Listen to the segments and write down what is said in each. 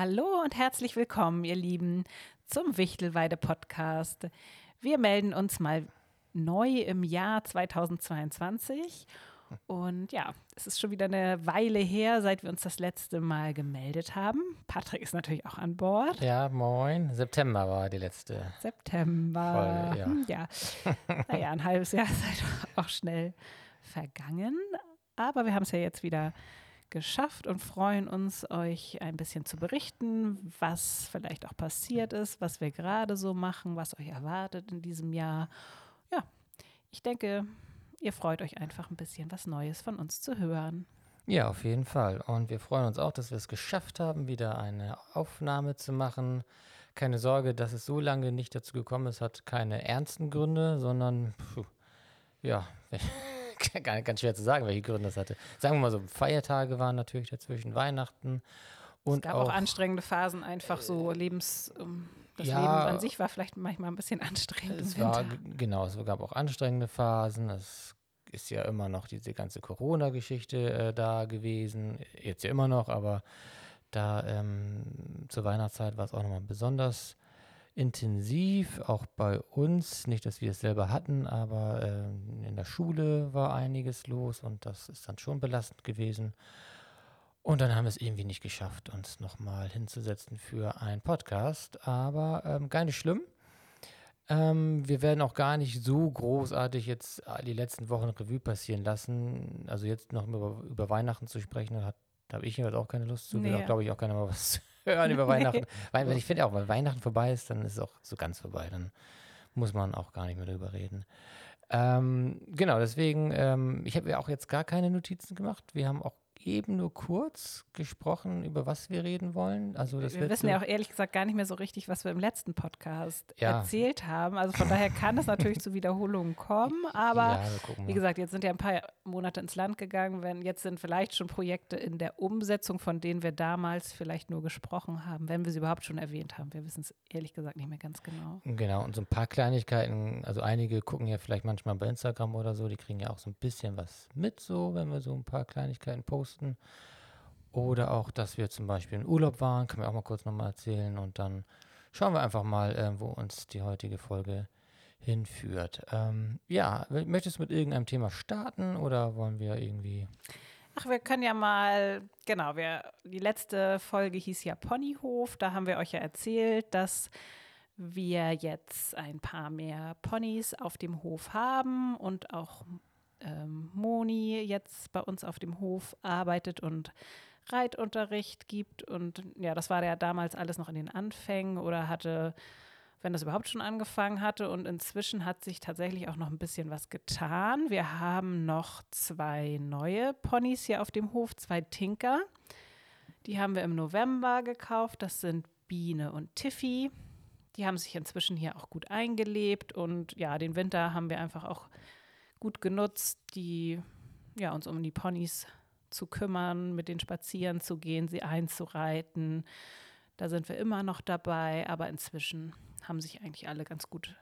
Hallo und herzlich willkommen, ihr Lieben, zum Wichtelweide Podcast. Wir melden uns mal neu im Jahr 2022. Und ja, es ist schon wieder eine Weile her, seit wir uns das letzte Mal gemeldet haben. Patrick ist natürlich auch an Bord. Ja, moin. September war die letzte. September. Voll, ja. Hm, ja. naja, ein halbes Jahr ist halt auch schnell vergangen. Aber wir haben es ja jetzt wieder geschafft und freuen uns, euch ein bisschen zu berichten, was vielleicht auch passiert ist, was wir gerade so machen, was euch erwartet in diesem Jahr. Ja, ich denke, ihr freut euch einfach ein bisschen was Neues von uns zu hören. Ja, auf jeden Fall. Und wir freuen uns auch, dass wir es geschafft haben, wieder eine Aufnahme zu machen. Keine Sorge, dass es so lange nicht dazu gekommen ist, hat keine ernsten Gründe, sondern pfuh, ja, ganz schwer zu sagen, welche Gründe das hatte. Sagen wir mal so, Feiertage waren natürlich dazwischen, Weihnachten. Und es gab auch, auch anstrengende Phasen, einfach so Lebens. Das ja, Leben an sich war vielleicht manchmal ein bisschen anstrengend. Es war, genau, es gab auch anstrengende Phasen. Es ist ja immer noch diese ganze Corona-Geschichte äh, da gewesen. Jetzt ja immer noch, aber da ähm, zur Weihnachtszeit war es auch nochmal besonders intensiv, auch bei uns. Nicht, dass wir es selber hatten, aber äh, in der Schule war einiges los und das ist dann schon belastend gewesen. Und dann haben wir es irgendwie nicht geschafft, uns nochmal hinzusetzen für einen Podcast. Aber ähm, gar nicht schlimm. Ähm, wir werden auch gar nicht so großartig jetzt die letzten Wochen Revue passieren lassen. Also jetzt noch über, über Weihnachten zu sprechen, da, da habe ich jeweils auch keine Lust zu. Nee. Will auch, glaube ich, auch keiner mal was hören über Weihnachten. Weil, ich finde auch, wenn Weihnachten vorbei ist, dann ist es auch so ganz vorbei. Dann muss man auch gar nicht mehr darüber reden. Ähm, genau, deswegen, ähm, ich habe ja auch jetzt gar keine Notizen gemacht. Wir haben auch eben nur kurz gesprochen, über was wir reden wollen. Also das wir wissen ja auch ehrlich gesagt gar nicht mehr so richtig, was wir im letzten Podcast ja. erzählt haben. Also von daher kann es natürlich zu Wiederholungen kommen. Aber ja, wie gesagt, jetzt sind ja ein paar Monate ins Land gegangen. Wenn jetzt sind vielleicht schon Projekte in der Umsetzung, von denen wir damals vielleicht nur gesprochen haben, wenn wir sie überhaupt schon erwähnt haben. Wir wissen es ehrlich gesagt nicht mehr ganz genau. Genau. Und so ein paar Kleinigkeiten. Also einige gucken ja vielleicht manchmal bei Instagram oder so. Die kriegen ja auch so ein bisschen was mit, so wenn wir so ein paar Kleinigkeiten posten posten. Oder auch, dass wir zum Beispiel in Urlaub waren, können wir auch mal kurz nochmal erzählen. Und dann schauen wir einfach mal, äh, wo uns die heutige Folge hinführt. Ähm, ja, möchtest du mit irgendeinem Thema starten oder wollen wir irgendwie. Ach, wir können ja mal, genau, wir, die letzte Folge hieß ja Ponyhof. Da haben wir euch ja erzählt, dass wir jetzt ein paar mehr Ponys auf dem Hof haben und auch ähm, Moni jetzt bei uns auf dem Hof arbeitet und Reitunterricht gibt. Und ja, das war ja damals alles noch in den Anfängen oder hatte, wenn das überhaupt schon angefangen hatte. Und inzwischen hat sich tatsächlich auch noch ein bisschen was getan. Wir haben noch zwei neue Ponys hier auf dem Hof, zwei Tinker. Die haben wir im November gekauft. Das sind Biene und Tiffy. Die haben sich inzwischen hier auch gut eingelebt und ja, den Winter haben wir einfach auch gut genutzt, die ja, uns um die Ponys zu kümmern, mit denen spazieren zu gehen, sie einzureiten. Da sind wir immer noch dabei, aber inzwischen haben sich eigentlich alle ganz gut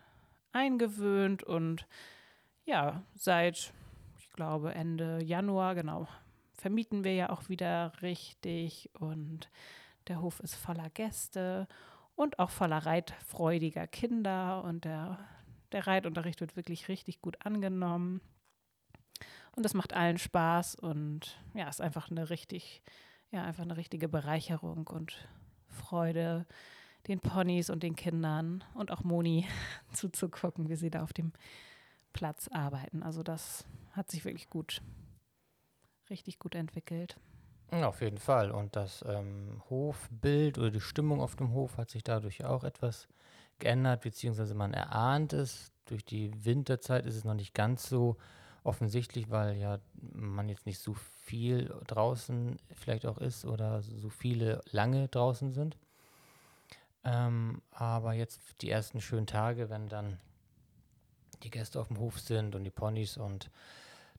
eingewöhnt und ja, seit, ich glaube, Ende Januar, genau, vermieten wir ja auch wieder richtig und der Hof ist voller Gäste und auch voller reitfreudiger Kinder und der der Reitunterricht wird wirklich richtig gut angenommen. Und das macht allen Spaß und ja, ist einfach eine richtig, ja, einfach eine richtige Bereicherung und Freude, den Ponys und den Kindern und auch Moni zuzugucken, wie sie da auf dem Platz arbeiten. Also das hat sich wirklich gut, richtig gut entwickelt. Auf jeden Fall. Und das ähm, Hofbild oder die Stimmung auf dem Hof hat sich dadurch auch etwas geändert, beziehungsweise man erahnt es. Durch die Winterzeit ist es noch nicht ganz so offensichtlich, weil ja man jetzt nicht so viel draußen vielleicht auch ist oder so viele lange draußen sind. Ähm, aber jetzt die ersten schönen Tage, wenn dann die Gäste auf dem Hof sind und die Ponys und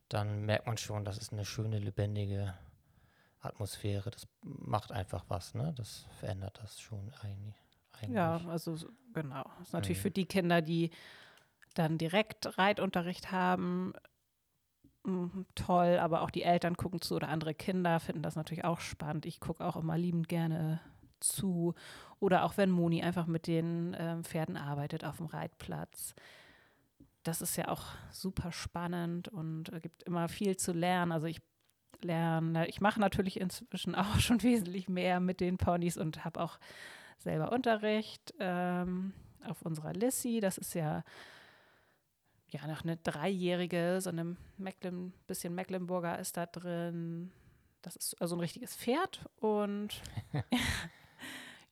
dann merkt man schon, das ist eine schöne, lebendige Atmosphäre. Das macht einfach was, ne? Das verändert das schon eigentlich. Ja, also genau. Das ist natürlich mhm. für die Kinder, die dann direkt Reitunterricht haben, mm, toll, aber auch die Eltern gucken zu oder andere Kinder finden das natürlich auch spannend. Ich gucke auch immer liebend gerne zu. Oder auch wenn Moni einfach mit den ähm, Pferden arbeitet auf dem Reitplatz. Das ist ja auch super spannend und äh, gibt immer viel zu lernen. Also ich lerne, ich mache natürlich inzwischen auch schon wesentlich mehr mit den Ponys und habe auch selber Unterricht ähm, auf unserer Lissy. Das ist ja ja noch eine dreijährige, so eine Mecklen, bisschen Mecklenburger ist da drin. Das ist also ein richtiges Pferd und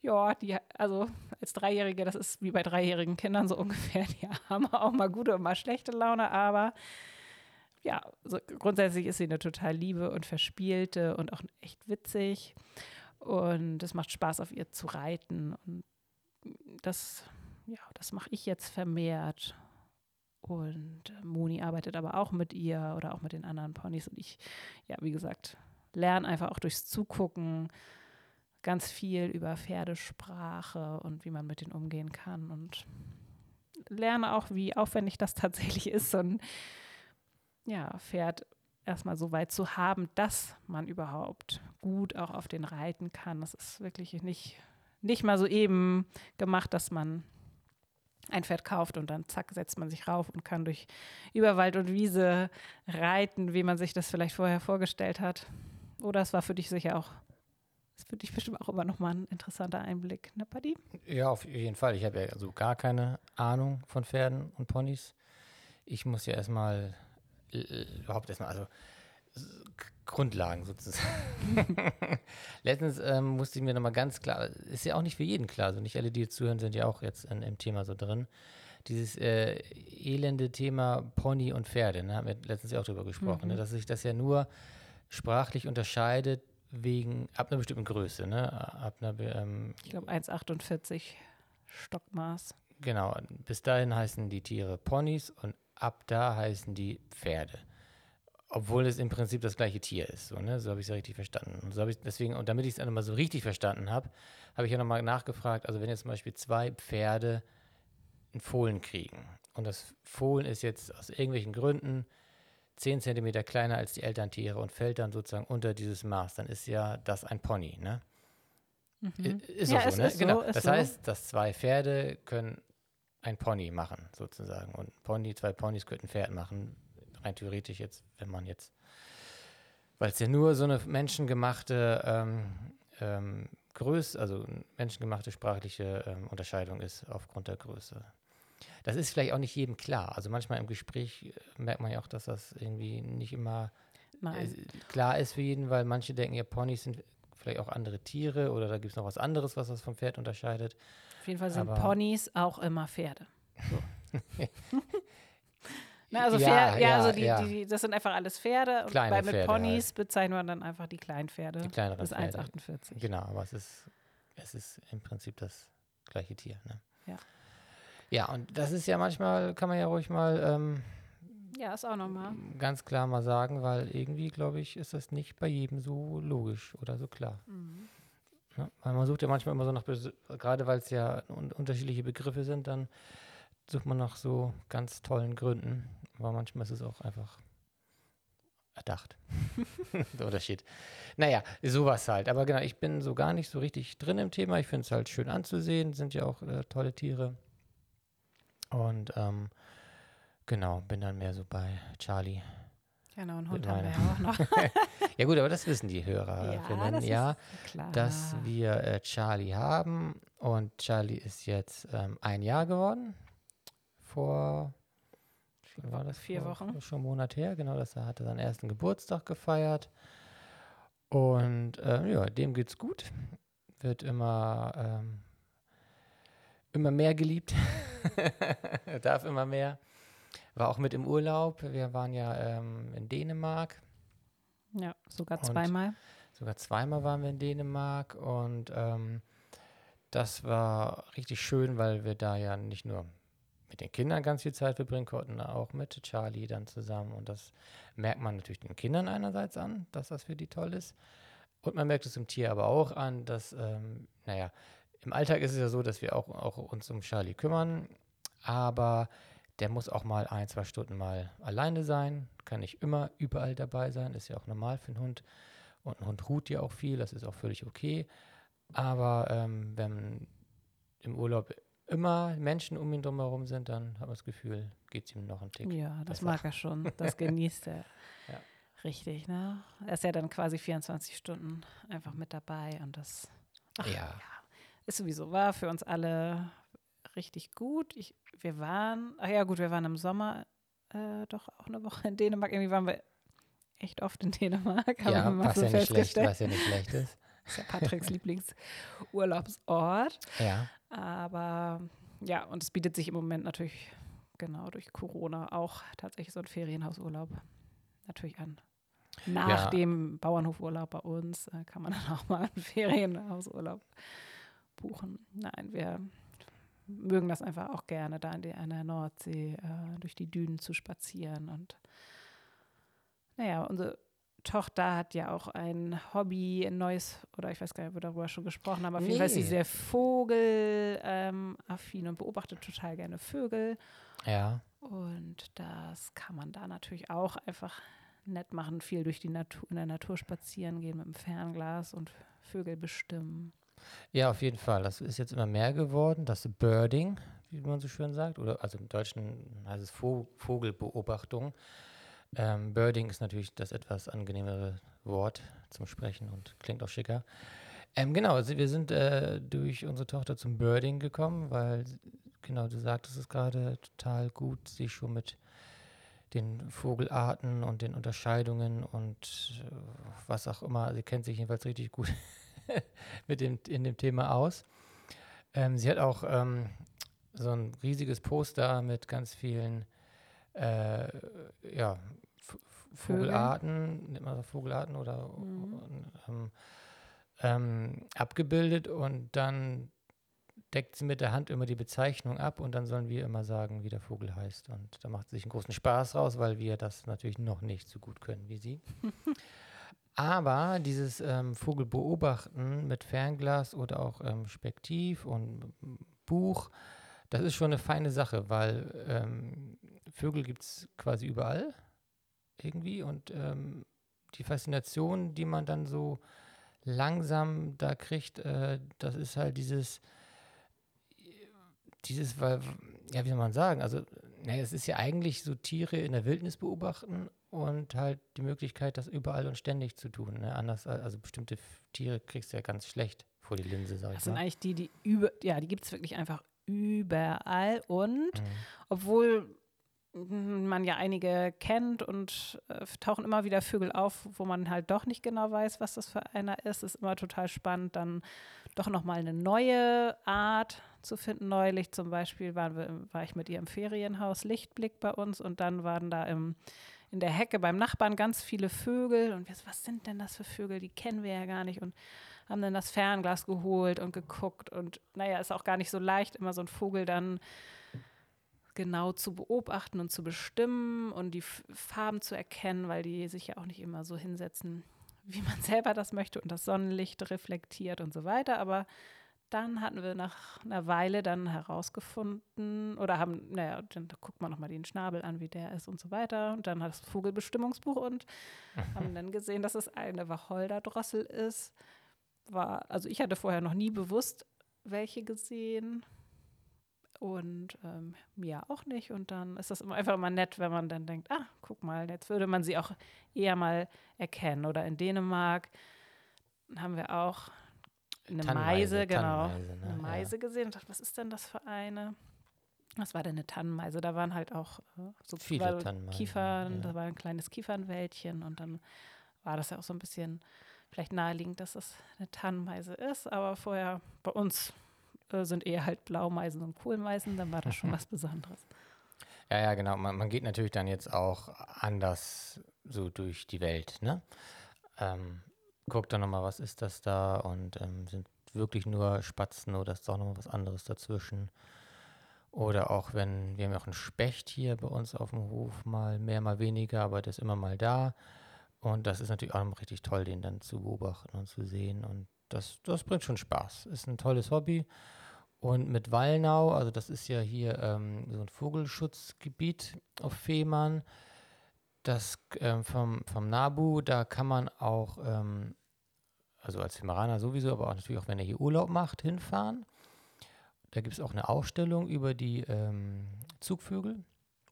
ja, die, also als Dreijährige, das ist wie bei dreijährigen Kindern so ungefähr, die haben auch mal gute und mal schlechte Laune, aber ja, so grundsätzlich ist sie eine total liebe und verspielte und auch echt witzig. Und es macht Spaß, auf ihr zu reiten. Und das, ja, das mache ich jetzt vermehrt. Und Moni arbeitet aber auch mit ihr oder auch mit den anderen Ponys. Und ich, ja, wie gesagt, lerne einfach auch durchs Zugucken ganz viel über Pferdesprache und wie man mit denen umgehen kann. Und lerne auch, wie aufwendig das tatsächlich ist, so ein ja, Pferd erstmal so weit zu haben, dass man überhaupt gut auch auf den reiten kann. Das ist wirklich nicht, nicht mal so eben gemacht, dass man ein Pferd kauft und dann zack, setzt man sich rauf und kann durch Überwald und Wiese reiten, wie man sich das vielleicht vorher vorgestellt hat. Oder es war für dich sicher auch, ist für dich bestimmt auch immer nochmal ein interessanter Einblick, ne, Paddy? Ja, auf jeden Fall. Ich habe ja also gar keine Ahnung von Pferden und Ponys. Ich muss ja erstmal überhaupt erstmal, also Grundlagen sozusagen. Letztens ähm, musste ich mir nochmal ganz klar, ist ja auch nicht für jeden klar, also nicht alle, die jetzt zuhören, sind ja auch jetzt in, im Thema so drin. Dieses äh, elende Thema Pony und Pferde, ne, haben wir letztens ja auch drüber gesprochen, ne, mhm. ne, dass sich das ja nur sprachlich unterscheidet wegen, ab einer bestimmten Größe, ne? Ab einer, ähm, ich glaube 1,48 Stockmaß. Genau, bis dahin heißen die Tiere Ponys und ab da heißen die Pferde. Obwohl es im Prinzip das gleiche Tier ist. So, ne? so habe ich es ja richtig verstanden. Und so ich deswegen, und damit ich es dann mal so richtig verstanden habe, habe ich ja nochmal nachgefragt, also wenn jetzt zum Beispiel zwei Pferde einen Fohlen kriegen und das Fohlen ist jetzt aus irgendwelchen Gründen 10 cm kleiner als die Elterntiere und fällt dann sozusagen unter dieses Maß, dann ist ja das ein Pony, ne? Mhm. Ist ja, auch so, ne? genau. So, das so. heißt, dass zwei Pferde können ein Pony machen, sozusagen. Und Pony, zwei Ponys könnten ein Pferd machen. Rein theoretisch jetzt, wenn man jetzt, weil es ja nur so eine menschengemachte ähm, ähm, Größe, also menschengemachte sprachliche ähm, Unterscheidung ist aufgrund der Größe. Das ist vielleicht auch nicht jedem klar. Also manchmal im Gespräch äh, merkt man ja auch, dass das irgendwie nicht immer äh, klar ist für jeden, weil manche denken ja, Ponys sind vielleicht auch andere Tiere oder da gibt es noch was anderes, was das vom Pferd unterscheidet jeden Fall sind Aber Ponys auch immer Pferde. So. Na, also ja, Pferde, ja, ja, also die, ja. Die, das sind einfach alles Pferde. Und bei, mit Pferde Ponys halt. bezeichnen wir dann einfach die kleinen Pferde. Die kleineren bis 1,48. Genau, aber es ist, es ist im Prinzip das gleiche Tier. Ne? Ja. Ja, und das ist ja manchmal, kann man ja ruhig mal ähm, ja, ist auch nochmal. Ganz klar mal sagen, weil irgendwie, glaube ich, ist das nicht bei jedem so logisch oder so klar. Mhm. Weil man sucht ja manchmal immer so nach, gerade weil es ja un unterschiedliche Begriffe sind, dann sucht man nach so ganz tollen Gründen. Aber manchmal ist es auch einfach erdacht. Der Unterschied. Naja, sowas halt. Aber genau, ich bin so gar nicht so richtig drin im Thema. Ich finde es halt schön anzusehen, sind ja auch äh, tolle Tiere. Und ähm, genau, bin dann mehr so bei Charlie Genau, einen Hund haben wir ja auch noch. ja gut, aber das wissen die Hörerinnen, ja, ja dass wir äh, Charlie haben und Charlie ist jetzt ähm, ein Jahr geworden. Vor wie war das? Vier vor, Wochen. Schon einen Monat her, genau, dass er hatte seinen ersten Geburtstag gefeiert. Und äh, ja, dem geht's gut. Wird immer, ähm, immer mehr geliebt. Darf immer mehr. War auch mit im Urlaub. Wir waren ja ähm, in Dänemark. Ja, sogar zweimal. Sogar zweimal waren wir in Dänemark und ähm, das war richtig schön, weil wir da ja nicht nur mit den Kindern ganz viel Zeit verbringen konnten, auch mit Charlie dann zusammen. Und das merkt man natürlich den Kindern einerseits an, dass das für die toll ist. Und man merkt es im Tier aber auch an, dass, ähm, naja, im Alltag ist es ja so, dass wir auch, auch uns um Charlie kümmern, aber der muss auch mal ein, zwei Stunden mal alleine sein. Kann nicht immer überall dabei sein. Ist ja auch normal für einen Hund. Und ein Hund ruht ja auch viel. Das ist auch völlig okay. Aber ähm, wenn im Urlaub immer Menschen um ihn drumherum sind, dann hat man das Gefühl, geht es ihm noch ein Tick. Ja, das besser. mag er schon. Das genießt er. ja. Richtig, ne? Er ist ja dann quasi 24 Stunden einfach mit dabei und das ach, ja. ja. ist sowieso war für uns alle richtig gut. Ich, wir waren, ach ja gut, wir waren im Sommer äh, doch auch eine Woche in Dänemark. Irgendwie waren wir echt oft in Dänemark. ja, was, so ja nicht schlecht, was ja nicht schlecht ist. Das ist ja Patricks Lieblingsurlaubsort. Ja. Aber ja, und es bietet sich im Moment natürlich genau durch Corona auch tatsächlich so ein Ferienhausurlaub natürlich an. Nach ja. dem Bauernhofurlaub bei uns äh, kann man dann auch mal einen Ferienhausurlaub buchen. Nein, wir mögen das einfach auch gerne, da in der, an der Nordsee äh, durch die Dünen zu spazieren. Und naja, unsere Tochter hat ja auch ein Hobby, ein neues, oder ich weiß gar nicht, ob wir darüber schon gesprochen haben, auf jeden Fall ist sie sehr vogelaffin ähm, und beobachtet total gerne Vögel. Ja. Und das kann man da natürlich auch einfach nett machen, viel durch die Natur, in der Natur spazieren gehen mit dem Fernglas und Vögel bestimmen. Ja, auf jeden Fall. Das ist jetzt immer mehr geworden, das Birding, wie man so schön sagt, oder also im Deutschen heißt es Vogelbeobachtung. Ähm, Birding ist natürlich das etwas angenehmere Wort zum Sprechen und klingt auch schicker. Ähm, genau, also wir sind äh, durch unsere Tochter zum Birding gekommen, weil, genau, du sagtest es gerade total gut, sich schon mit den Vogelarten und den Unterscheidungen und äh, was auch immer, sie kennt sich jedenfalls richtig gut mit dem, in dem Thema aus. Ähm, sie hat auch ähm, so ein riesiges Poster mit ganz vielen äh, ja, Vogelarten, nennt man das Vogelarten oder mhm. ähm, ähm, abgebildet und dann deckt sie mit der Hand immer die Bezeichnung ab und dann sollen wir immer sagen, wie der Vogel heißt. Und da macht sie sich einen großen Spaß raus, weil wir das natürlich noch nicht so gut können wie sie. Aber dieses ähm, Vogelbeobachten mit Fernglas oder auch ähm, Spektiv und Buch, das ist schon eine feine Sache, weil ähm, Vögel gibt es quasi überall irgendwie und ähm, die Faszination, die man dann so langsam da kriegt, äh, das ist halt dieses, dieses, weil, ja, wie soll man sagen, also, naja, es ist ja eigentlich so Tiere in der Wildnis beobachten und halt die Möglichkeit, das überall und ständig zu tun. Ne? Anders, also bestimmte Tiere kriegst du ja ganz schlecht vor die Linse, sag ich Das sind eigentlich die, die über, ja, die gibt es wirklich einfach überall und mhm. obwohl man ja einige kennt und äh, tauchen immer wieder Vögel auf, wo man halt doch nicht genau weiß, was das für einer ist. Ist immer total spannend, dann doch nochmal eine neue Art zu finden. Neulich zum Beispiel waren wir, war ich mit ihr im Ferienhaus Lichtblick bei uns und dann waren da im, in der Hecke beim Nachbarn ganz viele Vögel und wir so, was sind denn das für Vögel? Die kennen wir ja gar nicht und haben dann das Fernglas geholt und geguckt und naja, ist auch gar nicht so leicht, immer so ein Vogel dann genau zu beobachten und zu bestimmen und die Farben zu erkennen, weil die sich ja auch nicht immer so hinsetzen, wie man selber das möchte und das Sonnenlicht reflektiert und so weiter. Aber dann hatten wir nach einer Weile dann herausgefunden oder haben, naja, dann guckt man nochmal den Schnabel an, wie der ist und so weiter. Und dann hat das Vogelbestimmungsbuch und haben dann gesehen, dass es eine Wacholderdrossel ist. War, also ich hatte vorher noch nie bewusst welche gesehen und ähm, mir auch nicht. Und dann ist das immer einfach immer nett, wenn man dann denkt, ah, guck mal, jetzt würde man sie auch eher mal erkennen. Oder in Dänemark haben wir auch eine Meise, genau, ne? eine Meise gesehen und dachte, was ist denn das für eine? Was war denn eine Tannenmeise? Da waren halt auch äh, so Viele Kiefern, ja. da war ein kleines Kiefernwäldchen und dann war das ja auch so ein bisschen vielleicht naheliegend, dass das eine Tannenmeise ist, aber vorher bei uns äh, sind eher halt Blaumeisen und Kohlmeisen, dann war das schon was Besonderes. Ja, ja, genau. Man, man, geht natürlich dann jetzt auch anders so durch die Welt, ne? Ähm, guckt dann nochmal, was ist das da und ähm, sind wirklich nur Spatzen oder ist doch nochmal was anderes dazwischen. Oder auch wenn, wir haben ja auch einen Specht hier bei uns auf dem Hof, mal mehr, mal weniger, aber der ist immer mal da. Und das ist natürlich auch richtig toll, den dann zu beobachten und zu sehen. Und das, das bringt schon Spaß. Ist ein tolles Hobby. Und mit Wallnau, also das ist ja hier ähm, so ein Vogelschutzgebiet auf Fehmarn, das ähm, vom, vom NABU, da kann man auch ähm, also als Himaraner sowieso, aber auch natürlich auch, wenn er hier Urlaub macht, hinfahren. Da gibt es auch eine Ausstellung über die ähm, Zugvögel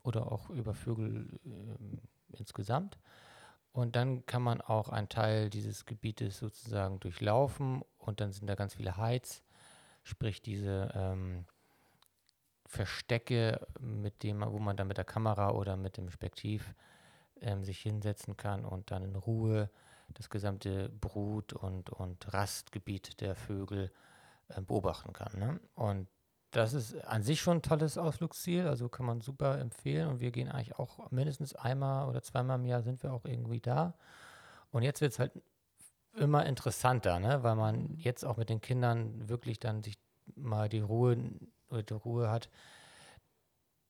oder auch über Vögel ähm, insgesamt. Und dann kann man auch einen Teil dieses Gebietes sozusagen durchlaufen und dann sind da ganz viele Heiz, sprich diese ähm, Verstecke, mit dem, wo man dann mit der Kamera oder mit dem Spektiv ähm, sich hinsetzen kann und dann in Ruhe das gesamte Brut- und, und Rastgebiet der Vögel äh, beobachten kann. Ne? Und das ist an sich schon ein tolles Ausflugsziel, also kann man super empfehlen. Und wir gehen eigentlich auch mindestens einmal oder zweimal im Jahr sind wir auch irgendwie da. Und jetzt wird es halt immer interessanter, ne? weil man jetzt auch mit den Kindern wirklich dann sich mal die Ruhe die Ruhe hat,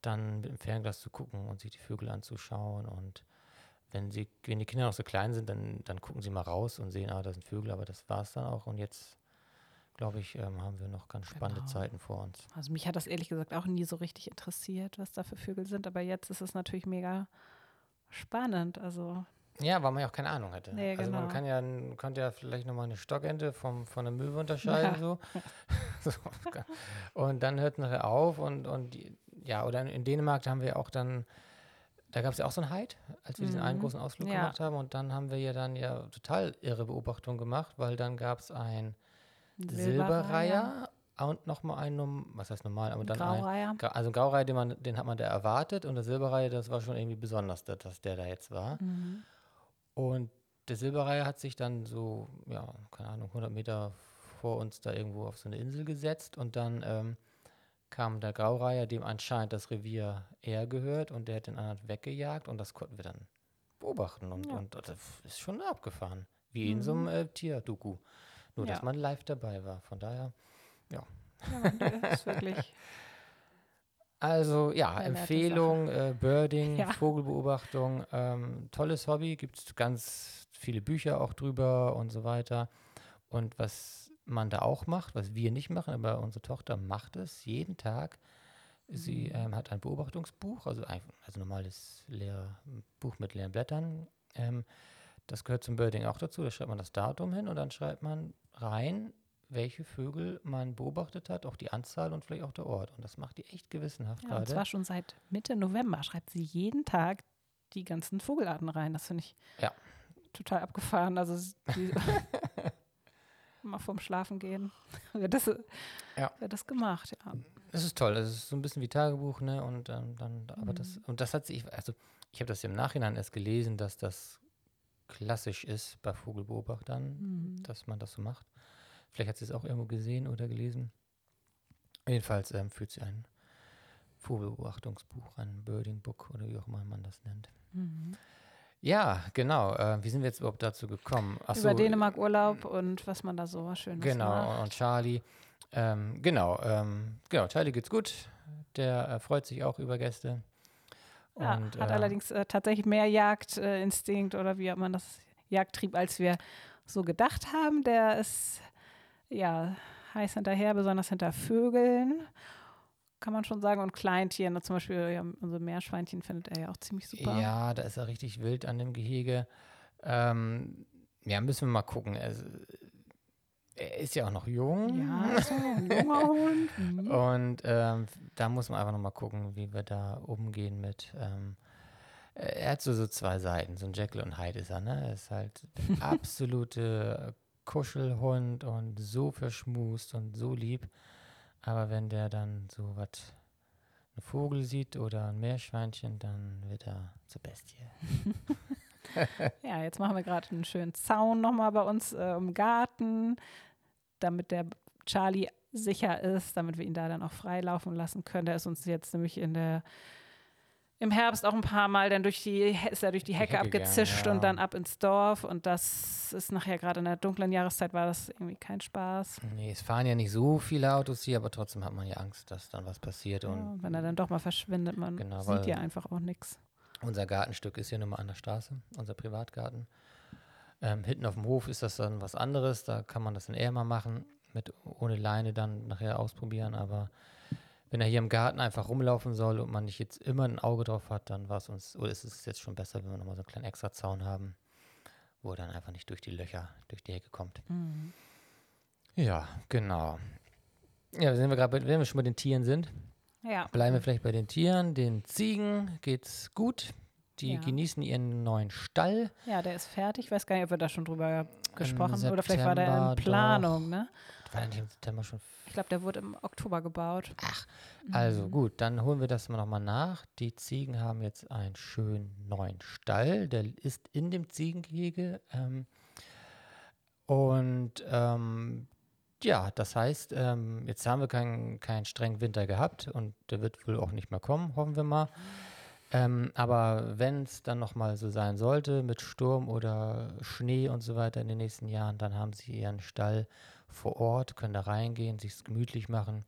dann mit dem Fernglas zu gucken und sich die Vögel anzuschauen. Und wenn sie, wenn die Kinder noch so klein sind, dann, dann gucken sie mal raus und sehen, ah, da sind Vögel, aber das war es dann auch. Und jetzt, glaube ich, ähm, haben wir noch ganz spannende Genau. Zeiten vor uns. Also mich hat das ehrlich gesagt auch nie so richtig interessiert, was da für Vögel sind, aber jetzt ist es natürlich mega spannend. Also Ja, weil man ja auch keine Ahnung hatte. Nee, also man genau. kann ja, konnte ja vielleicht nochmal eine Stockente vom, von einer Möwe unterscheiden. Ja. So. so. Und dann hört nachher auf und, und ja, oder in Dänemark haben wir auch dann, da gab es ja auch so einen Heid, als wir diesen einen Mhm. großen Ausflug Ja. gemacht haben. Und dann haben wir ja dann ja total irre Beobachtungen gemacht, weil dann gab es ein Silberreiher und nochmal einen, was heißt normal, aber dann ein, Graureiher. Also ein Graureiher, den, man, den hat man da erwartet und der Silberreiher, das war schon irgendwie besonders, dass, dass der da jetzt war. Mhm. Und der Silberreiher hat sich dann so, ja, keine Ahnung, 100 Meter vor uns da irgendwo auf so eine Insel gesetzt und dann ähm, kam der Graureiher, dem anscheinend das Revier eher gehört und der hat den anderen weggejagt und das konnten wir dann beobachten und, Ja. und das ist schon abgefahren, wie in so einem äh, Tierdoku. Nur, dass Ja. man live dabei war, von daher. Ja, das ist wirklich. Also ja, Empfehlung, äh, Birding, Ja. Vogelbeobachtung, ähm, tolles Hobby, gibt es ganz viele Bücher auch drüber und so weiter. Und was man da auch macht, was wir nicht machen, aber unsere Tochter macht es jeden Tag. Sie Mhm. ähm, hat ein Beobachtungsbuch, also ein also normales leer, Buch mit leeren Blättern. Ähm, das gehört zum Birding auch dazu. Da schreibt man das Datum hin und dann schreibt man rein, welche Vögel man beobachtet hat, auch die Anzahl und vielleicht auch der Ort. Und das macht die echt gewissenhaft Ja, und gerade. zwar schon seit Mitte November schreibt sie jeden Tag die ganzen Vogelarten rein. Das finde ich Ja. total abgefahren. Also mal vorm Schlafen gehen wird das, Ja. wird das gemacht. Ja. Es ist toll, es ist so ein bisschen wie Tagebuch, ne? Und ähm, dann, aber das, Mhm. und das hat sich, also ich habe das im Nachhinein erst gelesen, dass das klassisch ist bei Vogelbeobachtern, Mhm. dass man das so macht. Vielleicht hat sie es auch irgendwo gesehen oder gelesen. Jedenfalls ähm, führt sie ein Vogelbeobachtungsbuch, ein Birding Book oder wie auch immer man das nennt. Mhm. Ja, genau. Äh, wie sind wir jetzt überhaupt dazu gekommen? Ach Über so, Dänemark Urlaub und was man da so schön Genau, macht. und Charlie. Ähm, genau, ähm, genau, Charlie geht's gut. Der äh, freut sich auch über Gäste. Ja, Und, hat ähm, allerdings äh, tatsächlich mehr Jagdinstinkt oder wie hat man das Jagdtrieb, als wir so gedacht haben. Der ist ja heiß hinterher, besonders hinter Vögeln, kann man schon sagen. Und Kleintieren, zum Beispiel ja, unsere Meerschweinchen findet er ja auch ziemlich super. Ja, da ist er richtig wild an dem Gehege. Ähm, ja, müssen wir mal gucken. Also, er ist ja auch noch jung. Ja, ist ein junger Hund. Mhm. Und ähm, da muss man einfach nochmal gucken, wie wir da umgehen mit. Ähm, er hat so, so zwei Seiten. So ein Jekyll und Hyde ist er, ne? Er ist halt der absolute Kuschelhund und so verschmust und so lieb. Aber wenn der dann so was, einen Vogel sieht oder ein Meerschweinchen, dann wird er zur Bestie. Ja, jetzt machen wir gerade einen schönen Zaun nochmal bei uns äh, im Garten, damit der Charlie sicher ist, damit wir ihn da dann auch frei laufen lassen können. Der ist uns jetzt nämlich in der im Herbst auch ein paar Mal dann durch die ist er durch die Hecke, Hecke abgezischt ja. und dann ab ins Dorf und das ist nachher gerade in der dunklen Jahreszeit war das irgendwie kein Spaß. Nee, es fahren ja nicht so viele Autos hier, aber trotzdem hat man ja Angst, dass dann was passiert. Ja, Und wenn er dann doch mal verschwindet, man Genau, sieht ja einfach auch nichts. Unser Gartenstück ist hier nun mal an der Straße, unser Privatgarten. Ähm, hinten auf dem Hof ist das dann was anderes, da kann man das dann eher mal machen, mit ohne Leine dann nachher ausprobieren. Aber wenn er hier im Garten einfach rumlaufen soll und man nicht jetzt immer ein Auge drauf hat, dann war es uns, oder ist es jetzt schon besser, wenn wir nochmal so einen kleinen extra Zaun haben. wo er dann einfach nicht durch die Löcher, durch die Hecke kommt. Mhm. Ja, genau. Ja, sind wir gerade, wenn wir schon bei den Tieren sind, Ja. bleiben wir vielleicht bei den Tieren. Den Ziegen geht's gut. Die Ja. genießen ihren neuen Stall. Ja, der ist fertig. Ich weiß gar nicht, ob wir da schon drüber gesprochen haben. Oder vielleicht war der in Planung, ne? War der nicht im September schon Ich glaube, der wurde im Oktober gebaut. Also Mhm. gut, dann holen wir das mal nochmal nach. Die Ziegen haben jetzt einen schönen neuen Stall. Der ist in dem Ziegengehege. Ähm, und ähm, ja, das heißt, ähm, jetzt haben wir keinen keinen strengen Winter gehabt und der wird wohl auch nicht mehr kommen, hoffen wir mal. Ähm, aber wenn es dann nochmal so sein sollte mit Sturm oder Schnee und so weiter in den nächsten Jahren, dann haben sie ihren Stall vor Ort, können da reingehen, sich gemütlich machen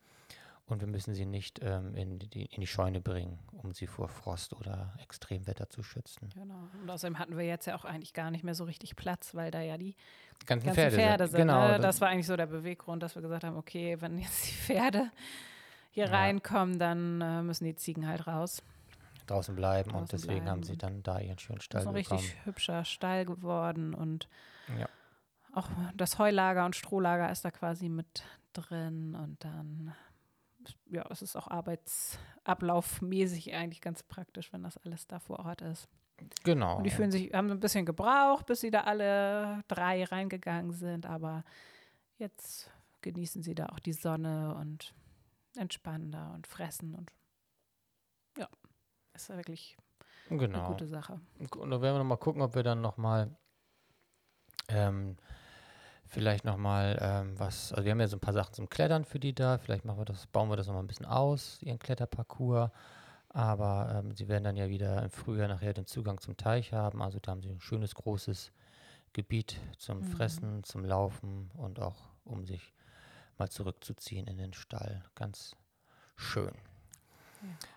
und wir müssen sie nicht ähm, in, die, in die Scheune bringen, um sie vor Frost oder Extremwetter zu schützen. Genau. Und außerdem hatten wir jetzt ja auch eigentlich gar nicht mehr so richtig Platz, weil da ja die Ganzen ganzen Pferde, Pferde, sind. Genau, ne? das- Das war eigentlich so der Beweggrund, dass wir gesagt haben, okay, wenn jetzt die Pferde hier Ja. reinkommen, dann äh, müssen die Ziegen halt raus. draußen bleiben und Draußen deswegen haben bleiben sie und- dann da ihren schönen Das Stall ist ein bekommen. richtig hübscher Stall geworden und. Auch das Heulager und Strohlager ist da quasi mit drin und dann ja, es ist auch arbeitsablaufmäßig eigentlich ganz praktisch, wenn das alles da vor Ort ist. Genau. Und die fühlen sich, haben ein bisschen gebraucht, bis sie da alle drei reingegangen sind, aber jetzt genießen sie da auch die Sonne und entspannen da und fressen und ja, ist wirklich eine genau. gute Sache. Und da werden wir nochmal gucken, ob wir dann nochmal ähm, vielleicht nochmal ähm, was, also wir haben ja so ein paar Sachen zum Klettern für die da, vielleicht machen wir das, bauen wir das nochmal ein bisschen aus, ihren Kletterparcours. Aber ähm, sie werden dann ja wieder im Frühjahr nachher den Zugang zum Teich haben. Also da haben sie ein schönes großes Gebiet zum Mhm. Fressen, zum Laufen und auch um sich mal zurückzuziehen in den Stall. Ganz schön.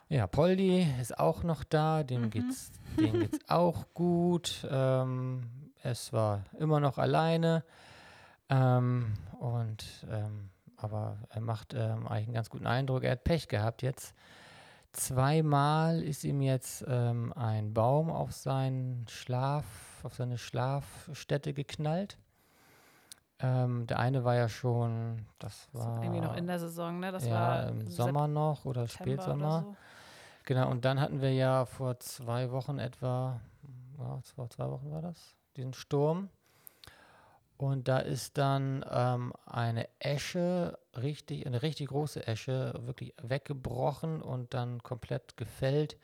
Ja, Poldi ist auch noch da, dem Mhm. geht's, dem geht's auch gut. Ähm, es war immer noch alleine. Ähm, und ähm, aber er macht ähm, eigentlich einen ganz guten Eindruck. Er hat Pech gehabt jetzt. Zweimal ist ihm jetzt ähm, ein Baum auf seinen Schlaf, auf seine Schlafstätte geknallt. Ähm, der eine war ja schon, das Das war war irgendwie noch in der Saison, ne? Das ja, war im September Sommer noch oder oder Spätsommer. so. Genau, und dann hatten wir ja vor zwei Wochen etwa, ja, vor zwei Wochen war das, diesen Sturm. Und da ist dann ähm, eine Esche, richtig, eine richtig große Esche, wirklich weggebrochen und dann komplett gefällt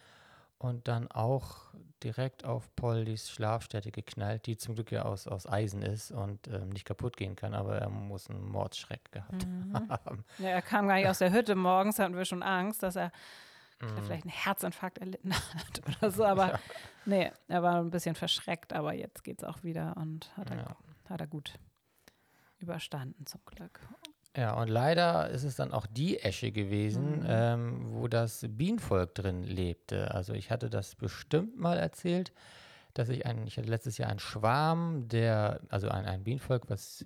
und dann auch direkt auf Poldis Schlafstätte geknallt, die zum Glück ja aus, aus Eisen ist und ähm, nicht kaputt gehen kann, aber er muss einen Mordsschreck gehabt Mhm. haben. Ja, er kam gar nicht aus der Hütte morgens, hatten wir schon Angst, dass er Mhm. vielleicht einen Herzinfarkt erlitten hat oder so, aber Ja. nee, er war ein bisschen verschreckt, aber jetzt geht's auch wieder und hat Ja. Hat er gut überstanden zum Glück. Ja, und leider ist es dann auch die Esche gewesen, Mhm. ähm, wo das Bienenvolk drin lebte. Also ich hatte das bestimmt mal erzählt, dass ich einen, ich hatte letztes Jahr einen Schwarm, der, also ein, ein Bienenvolk, was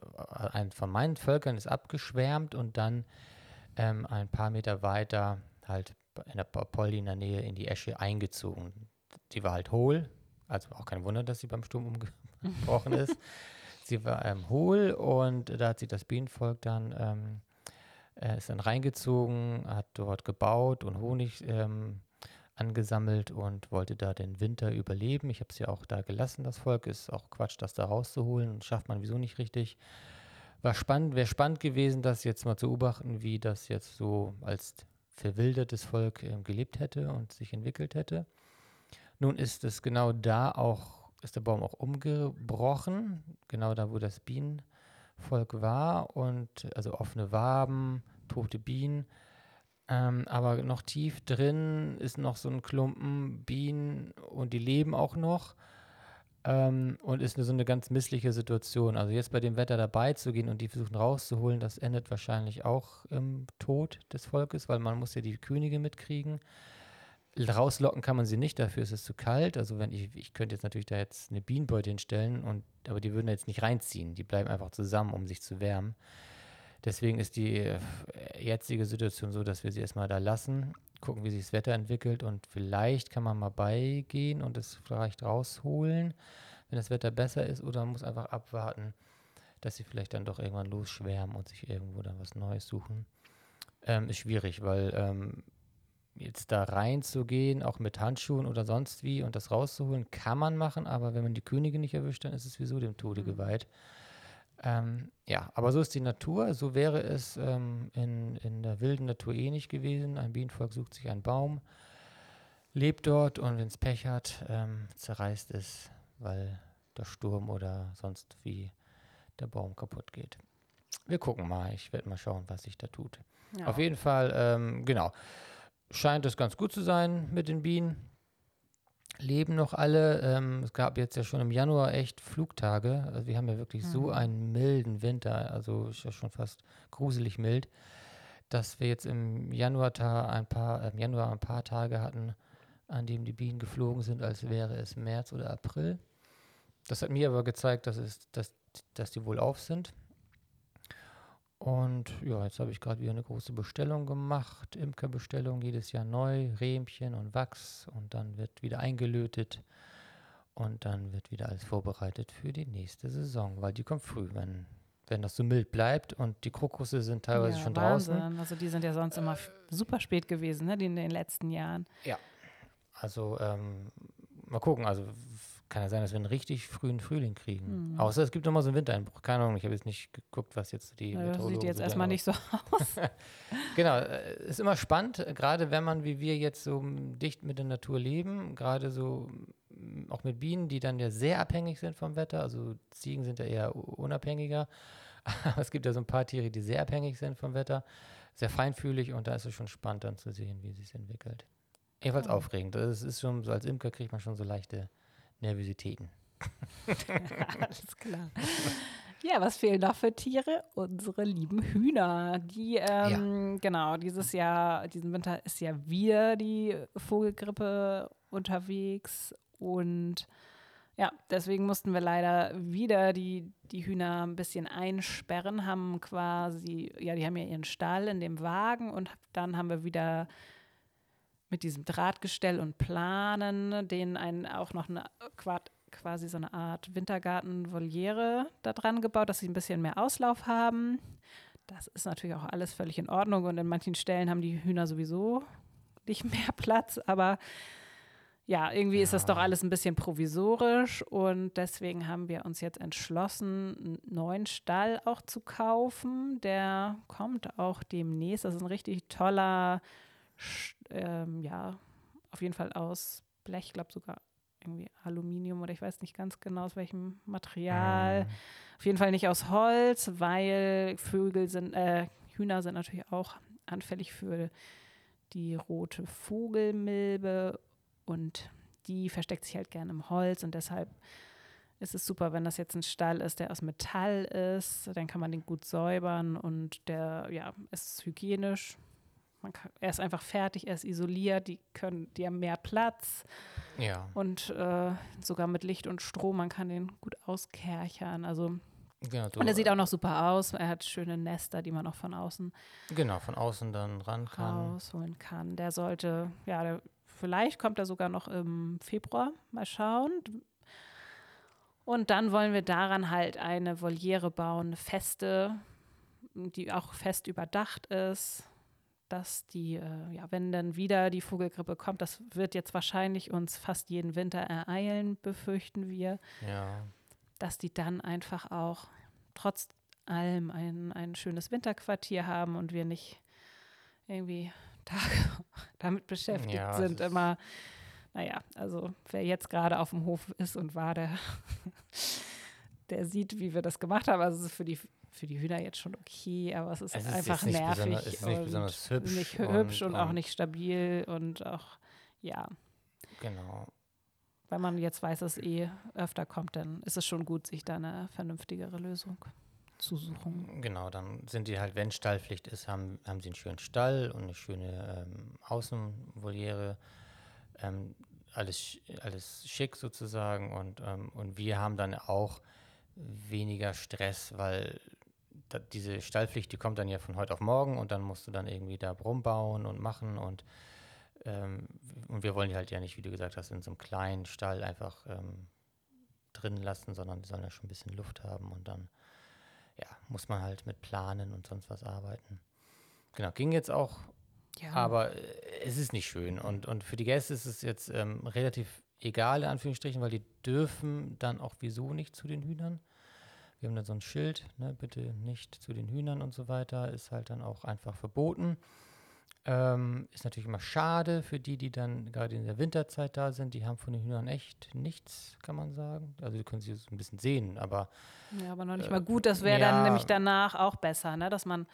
äh, ein von meinen Völkern ist abgeschwärmt und dann ähm, ein paar Meter weiter halt in der Poldi in der Nähe in die Esche eingezogen. Die war halt hohl, also auch kein Wunder, dass sie beim Sturm umgebrochen ist. Sie war ähm, hohl und da hat sich das Bienenvolk dann, ähm, äh, ist dann reingezogen, hat dort gebaut und Honig ähm, angesammelt und wollte da den Winter überleben. Ich habe es ja auch da gelassen, das Volk. Ist auch Quatsch, das da rauszuholen. Schafft man wieso nicht richtig. War spannend, wäre spannend gewesen, das jetzt mal zu beobachten, wie das jetzt so als verwildertes Volk ähm, gelebt hätte und sich entwickelt hätte. Nun ist es genau da auch, ist der Baum auch umgebrochen, genau da, wo das Bienenvolk war und also offene Waben, tote Bienen. Ähm, aber noch tief drin ist noch so ein Klumpen Bienen und die leben auch noch. Ähm, und ist so eine ganz missliche Situation. Also jetzt bei dem Wetter dabei zu gehen und die versuchen rauszuholen, das endet wahrscheinlich auch im Tod des Volkes, weil man muss ja die Könige mitkriegen. Rauslocken kann man sie nicht, dafür ist es zu kalt. Also wenn ich, ich könnte jetzt natürlich da jetzt eine Bienenbeute hinstellen, und, aber die würden jetzt nicht reinziehen. Die bleiben einfach zusammen, um sich zu wärmen. Deswegen ist die äh, jetzige Situation so, dass wir sie erstmal da lassen, gucken, wie sich das Wetter entwickelt und vielleicht kann man mal beigehen und es vielleicht rausholen. wenn das Wetter besser ist, oder man muss einfach abwarten, dass sie vielleicht dann doch irgendwann losschwärmen und sich irgendwo dann was Neues suchen. Ähm, ist schwierig, weil ähm, jetzt da reinzugehen, auch mit Handschuhen oder sonst wie und das rauszuholen, kann man machen, aber wenn man die Königin nicht erwischt, dann ist es sowieso dem Tode mhm. geweiht. Ähm, ja, aber so ist die Natur. So wäre es ähm, in, in der wilden Natur eh nicht gewesen. Ein Bienenvolk sucht sich einen Baum, lebt dort und wenn es Pech hat, ähm, zerreißt es, weil der Sturm oder sonst wie der Baum kaputt geht. Wir gucken mal. Ich werde mal schauen, was sich da tut. Ja. Auf jeden Fall, ähm, genau scheint es ganz gut zu sein mit den Bienen. Leben noch alle. Ähm, es gab jetzt ja schon im Januar echt Flugtage. Also wir haben ja wirklich mhm. so einen milden Winter, also ist ja schon fast gruselig mild, dass wir jetzt im Januar, ein paar, äh, Januar ein paar Tage hatten, an denen die Bienen geflogen sind, als wäre es März oder April. Das hat mir aber gezeigt, dass, es, dass, dass die wohl auf sind. Und ja, jetzt habe ich gerade wieder eine große Bestellung gemacht, Imkerbestellung, jedes Jahr neu, Rähmchen und Wachs und dann wird wieder eingelötet und dann wird wieder alles vorbereitet für die nächste Saison, weil die kommt früh, wenn, wenn das so mild bleibt und die Krokusse sind teilweise ja, schon Wahnsinn. draußen. Also die sind ja sonst immer super spät gewesen, ne, die in den letzten Jahren. Ja, also ähm, mal gucken, also kann ja sein, dass wir einen richtig frühen Frühling kriegen. Mhm. Außer es gibt nochmal so einen Wintereinbruch. Keine Ahnung, ich habe jetzt nicht geguckt, was jetzt die ja, Das sieht jetzt erstmal nicht so aus. genau, äh, ist immer spannend, gerade wenn man wie wir jetzt so dicht mit der Natur leben, gerade so auch mit Bienen, die dann ja sehr abhängig sind vom Wetter. Also Ziegen sind ja eher unabhängiger. Aber es gibt ja so ein paar Tiere, die sehr abhängig sind vom Wetter, sehr feinfühlig und da ist es schon spannend dann zu sehen, wie es sich entwickelt. Ebenfalls oh. aufregend. Das ist schon so als Imker kriegt man schon so leichte Nervositäten. Alles klar. Ja, was fehlen noch für Tiere? Unsere lieben Hühner. Die, ähm, ja. genau, dieses Jahr, diesen Winter ist ja wieder die Vogelgrippe unterwegs und ja, deswegen mussten wir leider wieder die, die Hühner ein bisschen einsperren, haben quasi, ja, die haben ja ihren Stall in dem Wagen und dann haben wir wieder mit diesem Drahtgestell und Planen, denen einen auch noch eine quasi so eine Art Wintergarten-Voliere da dran gebaut, dass sie ein bisschen mehr Auslauf haben. Das ist natürlich auch alles völlig in Ordnung und in manchen Stellen haben die Hühner sowieso nicht mehr Platz, aber ja, irgendwie ja. ist das doch alles ein bisschen provisorisch und deswegen haben wir uns jetzt entschlossen, einen neuen Stall auch zu kaufen. Der kommt auch demnächst. Das ist ein richtig toller ähm, ja, auf jeden Fall aus Blech, ich glaube sogar irgendwie Aluminium oder ich weiß nicht ganz genau aus welchem Material. Mhm. Auf jeden Fall nicht aus Holz, weil Vögel sind, äh, Hühner sind natürlich auch anfällig für die rote Vogelmilbe und die versteckt sich halt gerne im Holz und deshalb ist es super, wenn das jetzt ein Stall ist, der aus Metall ist, dann kann man den gut säubern und der ja, ist hygienisch, kann, er ist einfach fertig, er ist isoliert, die können, die haben mehr Platz. Ja. Und äh, sogar mit Licht und Strom, man kann den gut auskerchern. Also Genau, und er sieht auch noch super aus. Er hat schöne Nester, die man auch von außen genau von außen dann ran kann. rausholen kann. Der sollte, ja, der, vielleicht kommt er sogar noch im Februar. Mal schauen. Und dann wollen wir daran halt eine Voliere bauen, eine feste, die auch fest überdacht ist dass die, äh, ja, wenn dann wieder die Vogelgrippe kommt, das wird jetzt wahrscheinlich uns fast jeden Winter ereilen, befürchten wir, ja. dass die dann einfach auch trotz allem ein, ein schönes Winterquartier haben und wir nicht irgendwie Tage damit beschäftigt ja, sind, immer, naja, also wer jetzt gerade auf dem Hof ist und war, der, der sieht, wie wir das gemacht haben. Also für die für die Hühner jetzt schon okay, aber es ist, es ist einfach nervig. Es ist nicht besonders hübsch. Nicht hübsch und, und, auch nicht stabil und auch, ja. Genau. Weil man jetzt weiß, dass es eh öfter kommt, dann ist es schon gut, sich da eine vernünftigere Lösung zu suchen. Genau, dann sind die halt, wenn Stallpflicht ist, haben, haben sie einen schönen Stall und eine schöne ähm, Außenvoliere. Ähm, alles, alles schick sozusagen und, ähm, und wir haben dann auch weniger Stress, weil da, diese Stallpflicht, die kommt dann ja von heute auf morgen und dann musst du dann irgendwie da rumbauen und machen und, ähm, und wir wollen die halt ja nicht, wie du gesagt hast, in so einem kleinen Stall einfach ähm, drin lassen, sondern die sollen ja schon ein bisschen Luft haben und dann ja, muss man halt mit Planen und sonst was arbeiten. Genau, ging jetzt auch, Ja. aber äh, es ist nicht schön. Und, und für die Gäste ist es jetzt ähm, relativ egal, in Anführungsstrichen, weil die dürfen dann auch wieso nicht zu den Hühnern. Wir haben dann so ein Schild, ne, bitte nicht zu den Hühnern und so weiter, ist halt dann auch einfach verboten. Ähm, ist natürlich immer schade für die, die dann gerade in der Winterzeit da sind. Die haben von den Hühnern echt nichts, kann man sagen. Also, die können sie so ein bisschen sehen, aber Ja, aber noch nicht Äh, mal gut. Das wäre ja. dann nämlich danach auch besser, ne? dass man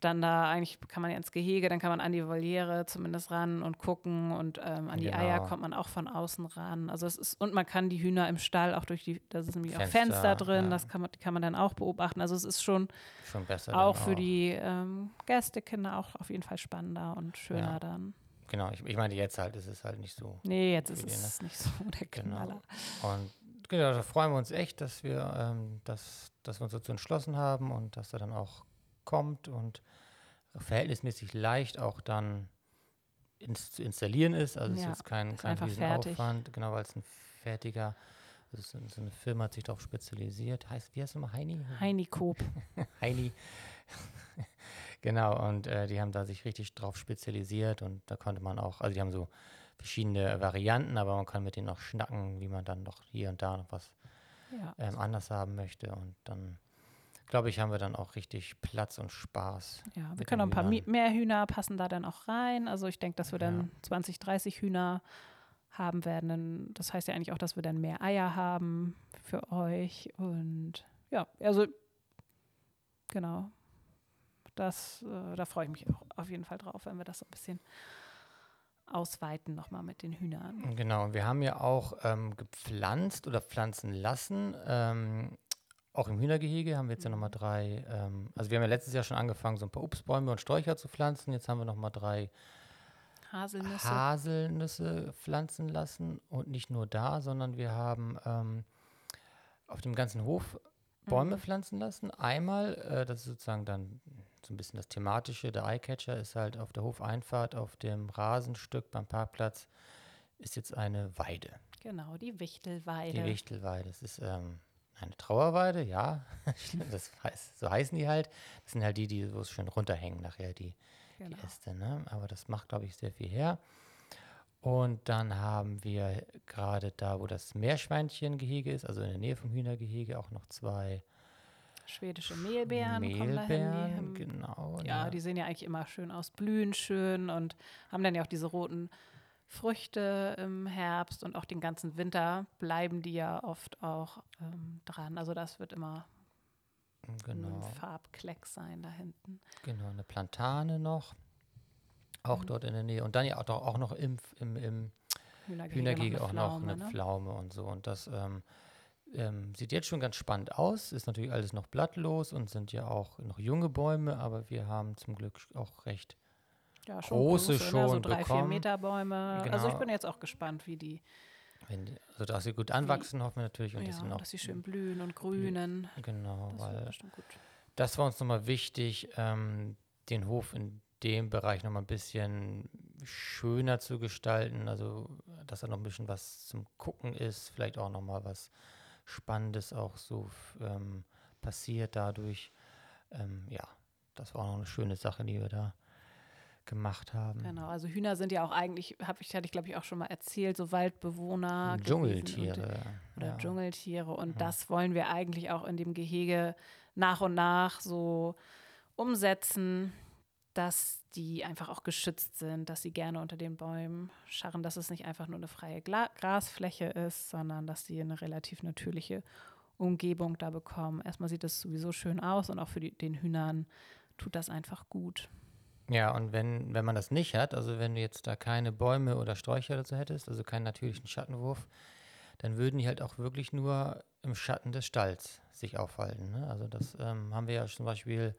dann da eigentlich kann man ja ins Gehege, dann kann man an die Voliere zumindest ran und gucken und ähm, an die Eier Genau. kommt man auch von außen ran. Also es ist und man kann die Hühner im Stall auch durch die, das ist nämlich auch Fenster, drin, ja. das kann man, die kann man dann auch beobachten. Also es ist schon schon besser. auch für die ähm, Gästekinder auch auf jeden Fall spannender und schöner Ja. dann. Genau, ich, ich meine, jetzt halt ist es halt nicht so. Nee, jetzt ist die, ne? es nicht so der Genau. Knaller. Und genau, da freuen wir uns echt, dass wir, ähm, dass, dass wir uns dazu entschlossen haben und dass er dann auch kommt und verhältnismäßig leicht auch dann ins, zu installieren ist. Also es ist Ja, jetzt kein, ist kein. Riesenaufwand, genau, weil es ein fertiger, also ist so eine Firma hat sich darauf spezialisiert. Heißt, wie heißt es nochmal? Heini? Heini Coop. Heini. genau, und äh, die haben da sich richtig drauf spezialisiert und da konnte man auch, also die haben so verschiedene Varianten, aber man kann mit denen auch schnacken, wie man dann noch hier und da noch was Ja. ähm, anders haben möchte und dann glaube ich, haben wir dann auch richtig Platz und Spaß. Ja, wir können noch den ein paar Hühnern. mehr Hühner passen da dann auch rein. Also ich denke, dass wir Ja. dann 20, 30 Hühner haben werden. Das heißt ja eigentlich auch, dass wir dann mehr Eier haben für euch. Und ja, also genau. Das, äh, da freue ich mich auch auf jeden Fall drauf, wenn wir das so ein bisschen ausweiten nochmal mit den Hühnern. Genau, wir haben ja auch ähm, gepflanzt oder pflanzen lassen. Ähm, auch im Hühnergehege haben wir jetzt ja nochmal drei, ähm, also wir haben ja letztes Jahr schon angefangen, so ein paar Obstbäume und Sträucher zu pflanzen. Jetzt haben wir nochmal drei Haselnüsse. Haselnüsse pflanzen lassen. Und nicht nur da, sondern wir haben ähm, auf dem ganzen Hof Bäume Mhm. pflanzen lassen. Einmal, äh, das ist sozusagen dann so ein bisschen das Thematische, der Eyecatcher ist halt auf der Hofeinfahrt, auf dem Rasenstück beim Parkplatz, ist jetzt eine Weide. Genau, die Wichtelweide. Die Wichtelweide. Das ist ähm, eine Trauerweide, ja. das heißt, so heißen die halt. Das sind halt die, die es schön runterhängen nachher, die, genau. die Äste. Ne? Aber das macht, glaube ich, sehr viel her. Und dann haben wir gerade da, wo das Meerschweinchengehege ist, also in der Nähe vom Hühnergehege, auch noch zwei Schwedische Mehlbeeren, Mehlbeeren. Genau. Ja, ne? die sehen ja eigentlich immer schön aus, blühen schön und haben dann ja auch diese roten Früchte im Herbst und auch den ganzen Winter bleiben die ja oft auch ähm, dran. Also das wird immer genau. ein Farbkleck sein da hinten. Genau, eine Plantane noch. Auch Mhm. dort in der Nähe. Und dann ja auch, noch im, im, im Hühnergehege, auch noch eine ne? Pflaume und so. Und das ähm, ähm, sieht jetzt schon ganz spannend aus. Ist natürlich alles noch blattlos und sind ja auch noch junge Bäume, aber wir haben zum Glück auch recht. Ja, schon große große, ne? so schon drei, vier bekommen. Meter Bäume. Also ich Genau. bin jetzt auch gespannt, wie die, die, also dass sie gut anwachsen, hoffen wir natürlich. Und ja, dass dass sie schön blühen und grünen. Genau, Das weil das war uns nochmal wichtig, ähm, den Hof in dem Bereich nochmal ein bisschen schöner zu gestalten. Also, dass da noch ein bisschen was zum Gucken ist, vielleicht auch nochmal was Spannendes auch so ähm, passiert dadurch. Ähm, ja, das war auch noch eine schöne Sache, die wir da gemacht haben. Genau, also Hühner sind ja auch eigentlich, hab ich, hatte ich glaube ich auch schon mal erzählt, so Waldbewohner. und- Dschungeltiere. oder ja. Dschungeltiere. Und Mhm. das wollen wir eigentlich auch in dem Gehege nach und nach so umsetzen, dass die einfach auch geschützt sind, dass sie gerne unter den Bäumen scharren, dass es nicht einfach nur eine freie Gla Grasfläche ist, sondern dass sie eine relativ natürliche Umgebung da bekommen. Erstmal sieht es sowieso schön aus und auch für die, den Hühnern tut das einfach gut. Ja, und wenn, wenn man das nicht hat, also wenn du jetzt da keine Bäume oder Sträucher dazu hättest, also keinen natürlichen Schattenwurf, dann würden die halt auch wirklich nur im Schatten des Stalls sich aufhalten. Ne? Also das ähm, haben wir ja zum Beispiel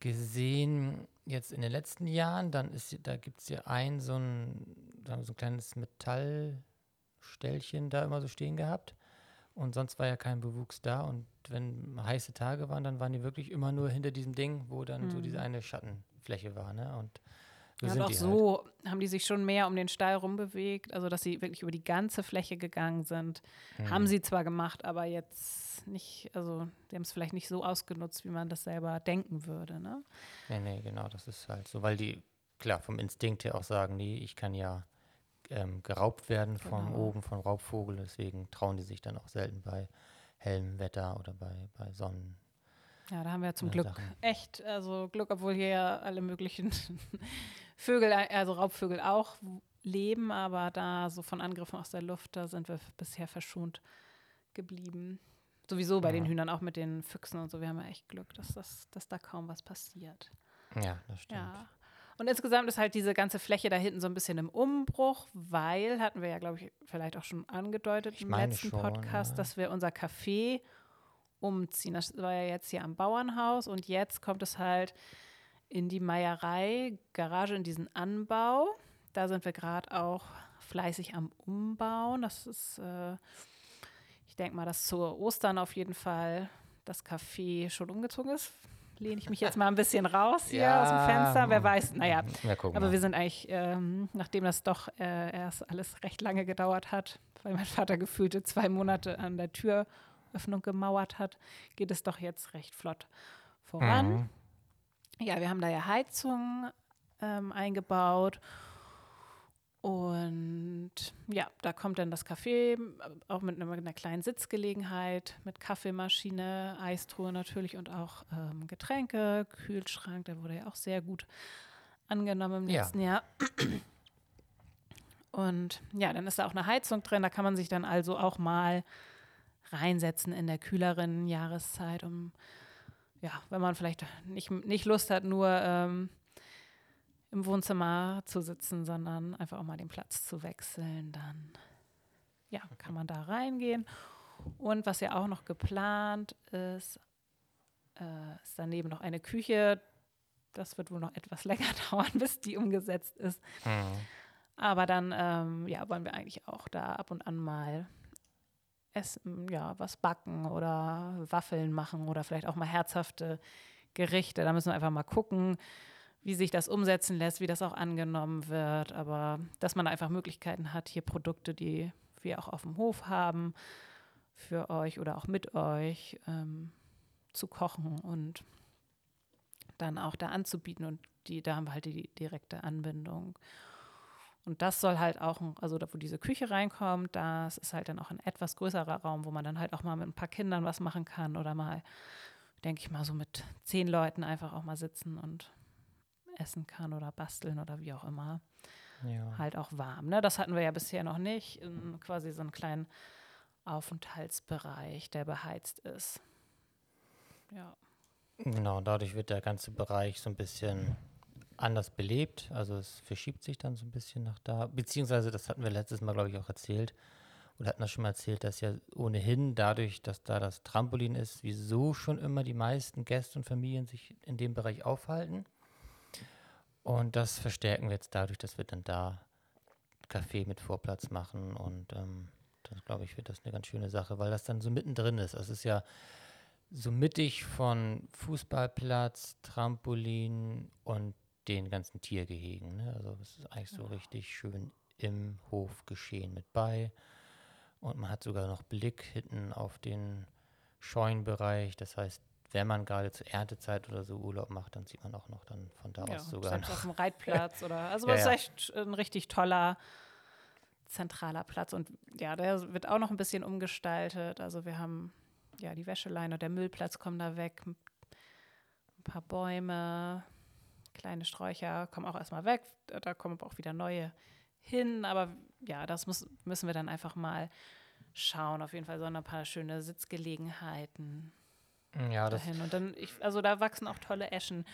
gesehen jetzt in den letzten Jahren. Dann ist, da gibt es ja ein so ein, so ein kleines Metallställchen da immer so stehen gehabt. Und sonst war ja kein Bewuchs da. Und wenn heiße Tage waren, dann waren die wirklich immer nur hinter diesem Ding, wo dann so Mhm. diese eine Schattenfläche war. Ne? Und So Ja, und auch so haben die sich schon mehr um den Stall rumbewegt, also dass sie wirklich über die ganze Fläche gegangen sind. Halt. Haben Mhm. sie zwar gemacht, aber jetzt nicht, also sie haben es vielleicht nicht so ausgenutzt, wie man das selber denken würde. Ne? Nee, nee, genau, das ist halt so, weil die, klar, vom Instinkt her auch sagen, nee, ich kann ja ähm, geraubt werden vom Genau. oben, vom Raubvogel, deswegen trauen die sich dann auch selten bei hellem Wetter oder bei, bei Sonnen. Ja, da haben wir zum Glück Sachen. echt, also Glück, obwohl hier ja alle möglichen Vögel, also Raubvögel auch leben, aber da so von Angriffen aus der Luft, da sind wir bisher verschont geblieben. Sowieso bei den Ja. Hühnern, auch mit den Füchsen und so. Wir haben ja echt Glück, dass, das, dass da kaum was passiert. Ja, das stimmt. Ja. Und insgesamt ist halt diese ganze Fläche da hinten so ein bisschen im Umbruch, weil, hatten wir ja, glaube ich, vielleicht auch schon angedeutet Ich im letzten schon, Podcast, ja. dass wir unser Café umziehen. Das war ja jetzt hier am Bauernhaus und jetzt kommt es halt in die Meierei, Garage, in diesen Anbau. Da sind wir gerade auch fleißig am Umbauen. Das ist, äh, ich denke mal, dass zu Ostern auf jeden Fall das Café schon umgezogen ist. Lehne ich mich jetzt mal ein bisschen raus hier aus dem Ja, Fenster. Wer weiß, naja, gucken aber mal. wir sind eigentlich, ähm, nachdem das doch äh, erst alles recht lange gedauert hat, weil mein Vater gefühlte zwei Monate an der Türöffnung gemauert hat, geht es doch jetzt recht flott voran. Mhm. Ja, wir haben da ja Heizung ähm, eingebaut. Und ja, da kommt dann das Café, äh, auch mit einer, mit einer kleinen Sitzgelegenheit, mit Kaffeemaschine, Eistruhe natürlich und auch ähm, Getränke, Kühlschrank, der wurde ja auch sehr gut angenommen im Ja. letzten Jahr. Und ja, dann ist da auch eine Heizung drin, da kann man sich dann also auch mal reinsetzen in der kühleren Jahreszeit, um ja, wenn man vielleicht nicht, nicht Lust hat, nur ähm, im Wohnzimmer zu sitzen, sondern einfach auch mal den Platz zu wechseln, dann ja, kann man da reingehen. Und was ja auch noch geplant ist, äh, ist daneben noch eine Küche. Das wird wohl noch etwas länger dauern, bis die umgesetzt ist. Mhm. Aber dann ähm, ja, wollen wir eigentlich auch da ab und an mal essen, ja, was backen oder Waffeln machen oder vielleicht auch mal herzhafte Gerichte. Da müssen wir einfach mal gucken, wie sich das umsetzen lässt, wie das auch angenommen wird. Aber dass man einfach Möglichkeiten hat, hier Produkte, die wir auch auf dem Hof haben, für euch oder auch mit euch ähm, zu kochen und dann auch da anzubieten. Und die, da haben wir halt die direkte Anbindung. Und das soll halt auch, also da, wo diese Küche reinkommt, das ist halt dann auch ein etwas größerer Raum, wo man dann halt auch mal mit ein paar Kindern was machen kann oder mal, denke ich mal, so mit zehn Leuten einfach auch mal sitzen und essen kann oder basteln oder wie auch immer. Ja. Halt auch warm. Ne? Das hatten wir ja bisher noch nicht. In quasi so einen kleinen Aufenthaltsbereich, der beheizt ist. Ja. Genau, dadurch wird der ganze Bereich so ein bisschen anders belebt. Also es verschiebt sich dann so ein bisschen nach da. Beziehungsweise, das hatten wir letztes Mal, glaube ich, auch erzählt. Oder hatten das schon mal erzählt, dass ja ohnehin dadurch, dass da das Trampolin ist, wieso schon immer die meisten Gäste und Familien sich in dem Bereich aufhalten. Und das verstärken wir jetzt dadurch, dass wir dann da Kaffee mit Vorplatz machen. Und ähm, das, glaube ich, wird das eine ganz schöne Sache, weil das dann so mittendrin ist. Es ist ja so mittig von Fußballplatz, Trampolin und den ganzen Tiergehegen. Ne? Also es ist eigentlich so Ja. richtig schön im Hof geschehen mit bei. Und man hat sogar noch Blick hinten auf den Scheunenbereich. Das heißt, wenn man gerade zur Erntezeit oder so Urlaub macht, dann sieht man auch noch dann von da ja, aus sogar selbst noch. auf dem Reitplatz oder also Ja, es ist ja. echt ein richtig toller zentraler Platz und ja, der wird auch noch ein bisschen umgestaltet. Also wir haben ja die Wäscheleine der Müllplatz kommen da weg, ein paar Bäume, kleine Sträucher kommen auch erstmal weg. Da kommen aber auch wieder neue hin, aber ja, das muss, müssen wir dann einfach mal schauen. Auf jeden Fall so ein paar schöne Sitzgelegenheiten Ja, das, dahin. Und dann, ich, also da wachsen auch tolle Eschen.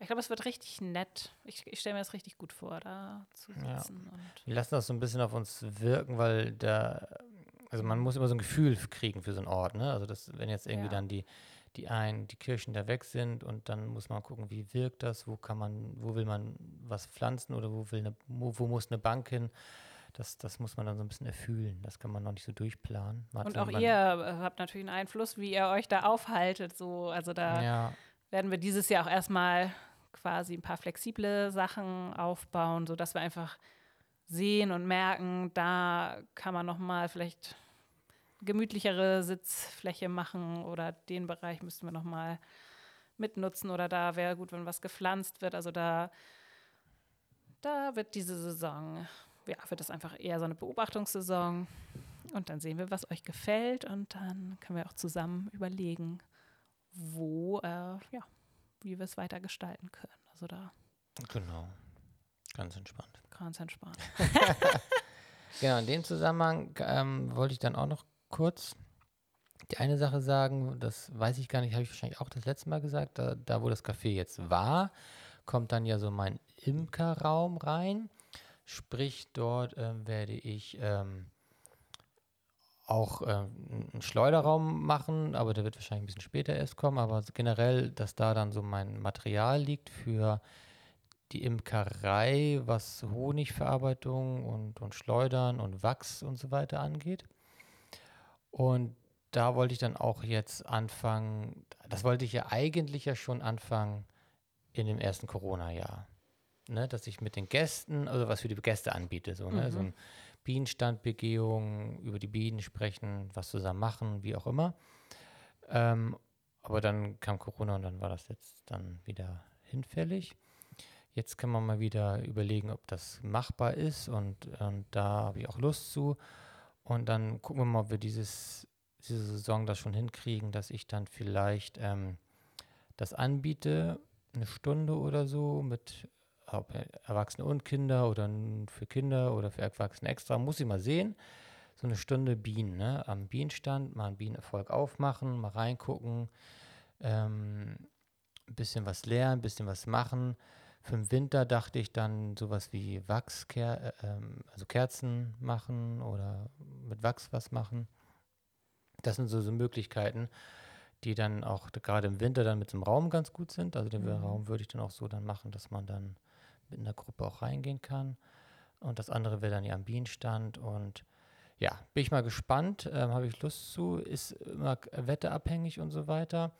Ich glaube, es wird richtig nett. Ich, ich stelle mir das richtig gut vor, da zu Ja. sitzen. Und wir lassen das so ein bisschen auf uns wirken, weil da, also man muss immer so ein Gefühl kriegen für so einen Ort, ne? Also das, wenn jetzt irgendwie Ja. dann die, die einen, die Kirchen da weg sind und dann muss man gucken, wie wirkt das, wo kann man, wo will man was pflanzen oder wo will eine, wo, muss eine Bank hin? Das, das muss man dann so ein bisschen erfühlen. Das kann man noch nicht so durchplanen. Man Und auch ihr äh, habt natürlich einen Einfluss, wie ihr euch da aufhaltet. So, also da Ja, werden wir dieses Jahr auch erstmal quasi ein paar flexible Sachen aufbauen, sodass wir einfach sehen und merken, da kann man noch mal vielleicht gemütlichere Sitzfläche machen oder den Bereich müssten wir noch mal mitnutzen oder da wäre gut, wenn was gepflanzt wird. Also da, da wird diese Saison, ja, wird das einfach eher so eine Beobachtungssaison. Und dann sehen wir, was euch gefällt und dann können wir auch zusammen überlegen, wo, äh, ja, wie wir es weiter gestalten können. Also da. Genau. Ganz entspannt. Ganz entspannt. genau, in dem Zusammenhang ähm, wollte ich dann auch noch kurz die eine Sache sagen, das weiß ich gar nicht, habe ich wahrscheinlich auch das letzte Mal gesagt, da, da wo das Café jetzt war, kommt dann ja so mein Imkerraum rein. Sprich, dort ähm, werde ich ähm, auch ähm, einen Schleuderraum machen, aber der wird wahrscheinlich ein bisschen später erst kommen. Aber generell, dass da dann so mein Material liegt für die Imkerei, was Honigverarbeitung und, und Schleudern und Wachs und so weiter angeht. Und da wollte ich dann auch jetzt anfangen, das wollte ich ja eigentlich ja schon anfangen in dem ersten Corona-Jahr. Ne, dass ich mit den Gästen, also was für die Gäste anbiete, so, ne, mhm. so ein Bienenstandbegehung, über die Bienen sprechen, was zusammen machen, wie auch immer. Ähm, aber dann kam Corona und dann war das jetzt dann wieder hinfällig. Jetzt kann man mal wieder überlegen, ob das machbar ist und, und da habe ich auch Lust zu. Und dann gucken wir mal, ob wir dieses diese Saison das schon hinkriegen, dass ich dann vielleicht ähm, das anbiete, eine Stunde oder so mit ob Erwachsene und Kinder oder für Kinder oder für Erwachsene extra, muss ich mal sehen. So eine Stunde Bienen, ne? Am Bienenstand mal einen Bienenerfolg aufmachen, mal reingucken, ähm, ein bisschen was lernen, ein bisschen was machen. Für den Winter dachte ich dann sowas wie Wachs, äh, ähm, also Kerzen machen oder mit Wachs was machen. Das sind so, so Möglichkeiten, die dann auch gerade im Winter dann mit dem Raum ganz gut sind. Also den mhm. Raum würde ich dann auch so dann machen, dass man dann mit einer Gruppe auch reingehen kann. Und das andere wäre dann ja am Bienenstand. Und ja, bin ich mal gespannt, ähm, habe ich Lust zu, ist immer wetterabhängig und so weiter.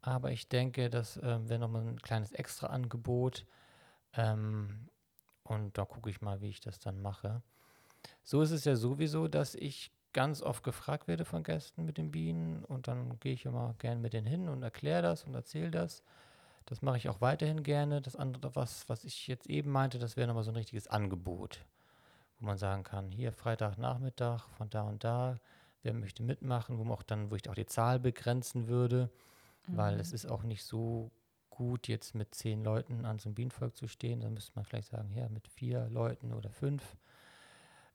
Aber ich denke, das ähm, wäre nochmal ein kleines Extra-Angebot. Ähm, und da gucke ich mal, wie ich das dann mache. So ist es ja sowieso, dass ich ganz oft gefragt werde von Gästen mit den Bienen und dann gehe ich immer gerne mit denen hin und erkläre das und erzähle das. Das mache ich auch weiterhin gerne. Das andere, was, was ich jetzt eben meinte, das wäre nochmal so ein richtiges Angebot, wo man sagen kann, hier Freitagnachmittag von da und da, wer möchte mitmachen, wo man auch dann, wo ich auch die Zahl begrenzen würde, mhm. weil es ist auch nicht so gut, jetzt mit zehn Leuten an so einem Bienenvolk zu stehen. Dann müsste man vielleicht sagen, ja, mit vier Leuten oder fünf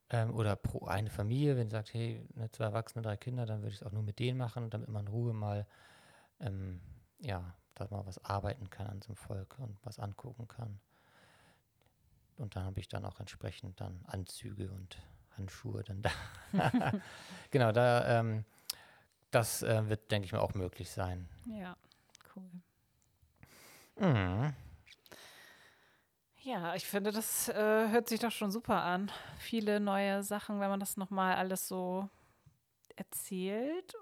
ähm, oder pro eine Familie, wenn sagt, hey, ne, zwei Erwachsene, drei Kinder, dann würde ich es auch nur mit denen machen, damit man in Ruhe mal, ähm, ja, da mal was arbeiten kann an so einem Volk und was angucken kann. Und dann habe ich dann auch entsprechend dann Anzüge und Handschuhe dann da. genau, da, ähm, das äh, wird, denke ich mal, auch möglich sein. Ja, cool. Mhm. Ja, ich finde, das äh, hört sich doch schon super an. Viele neue Sachen, wenn man das nochmal alles so erzählt,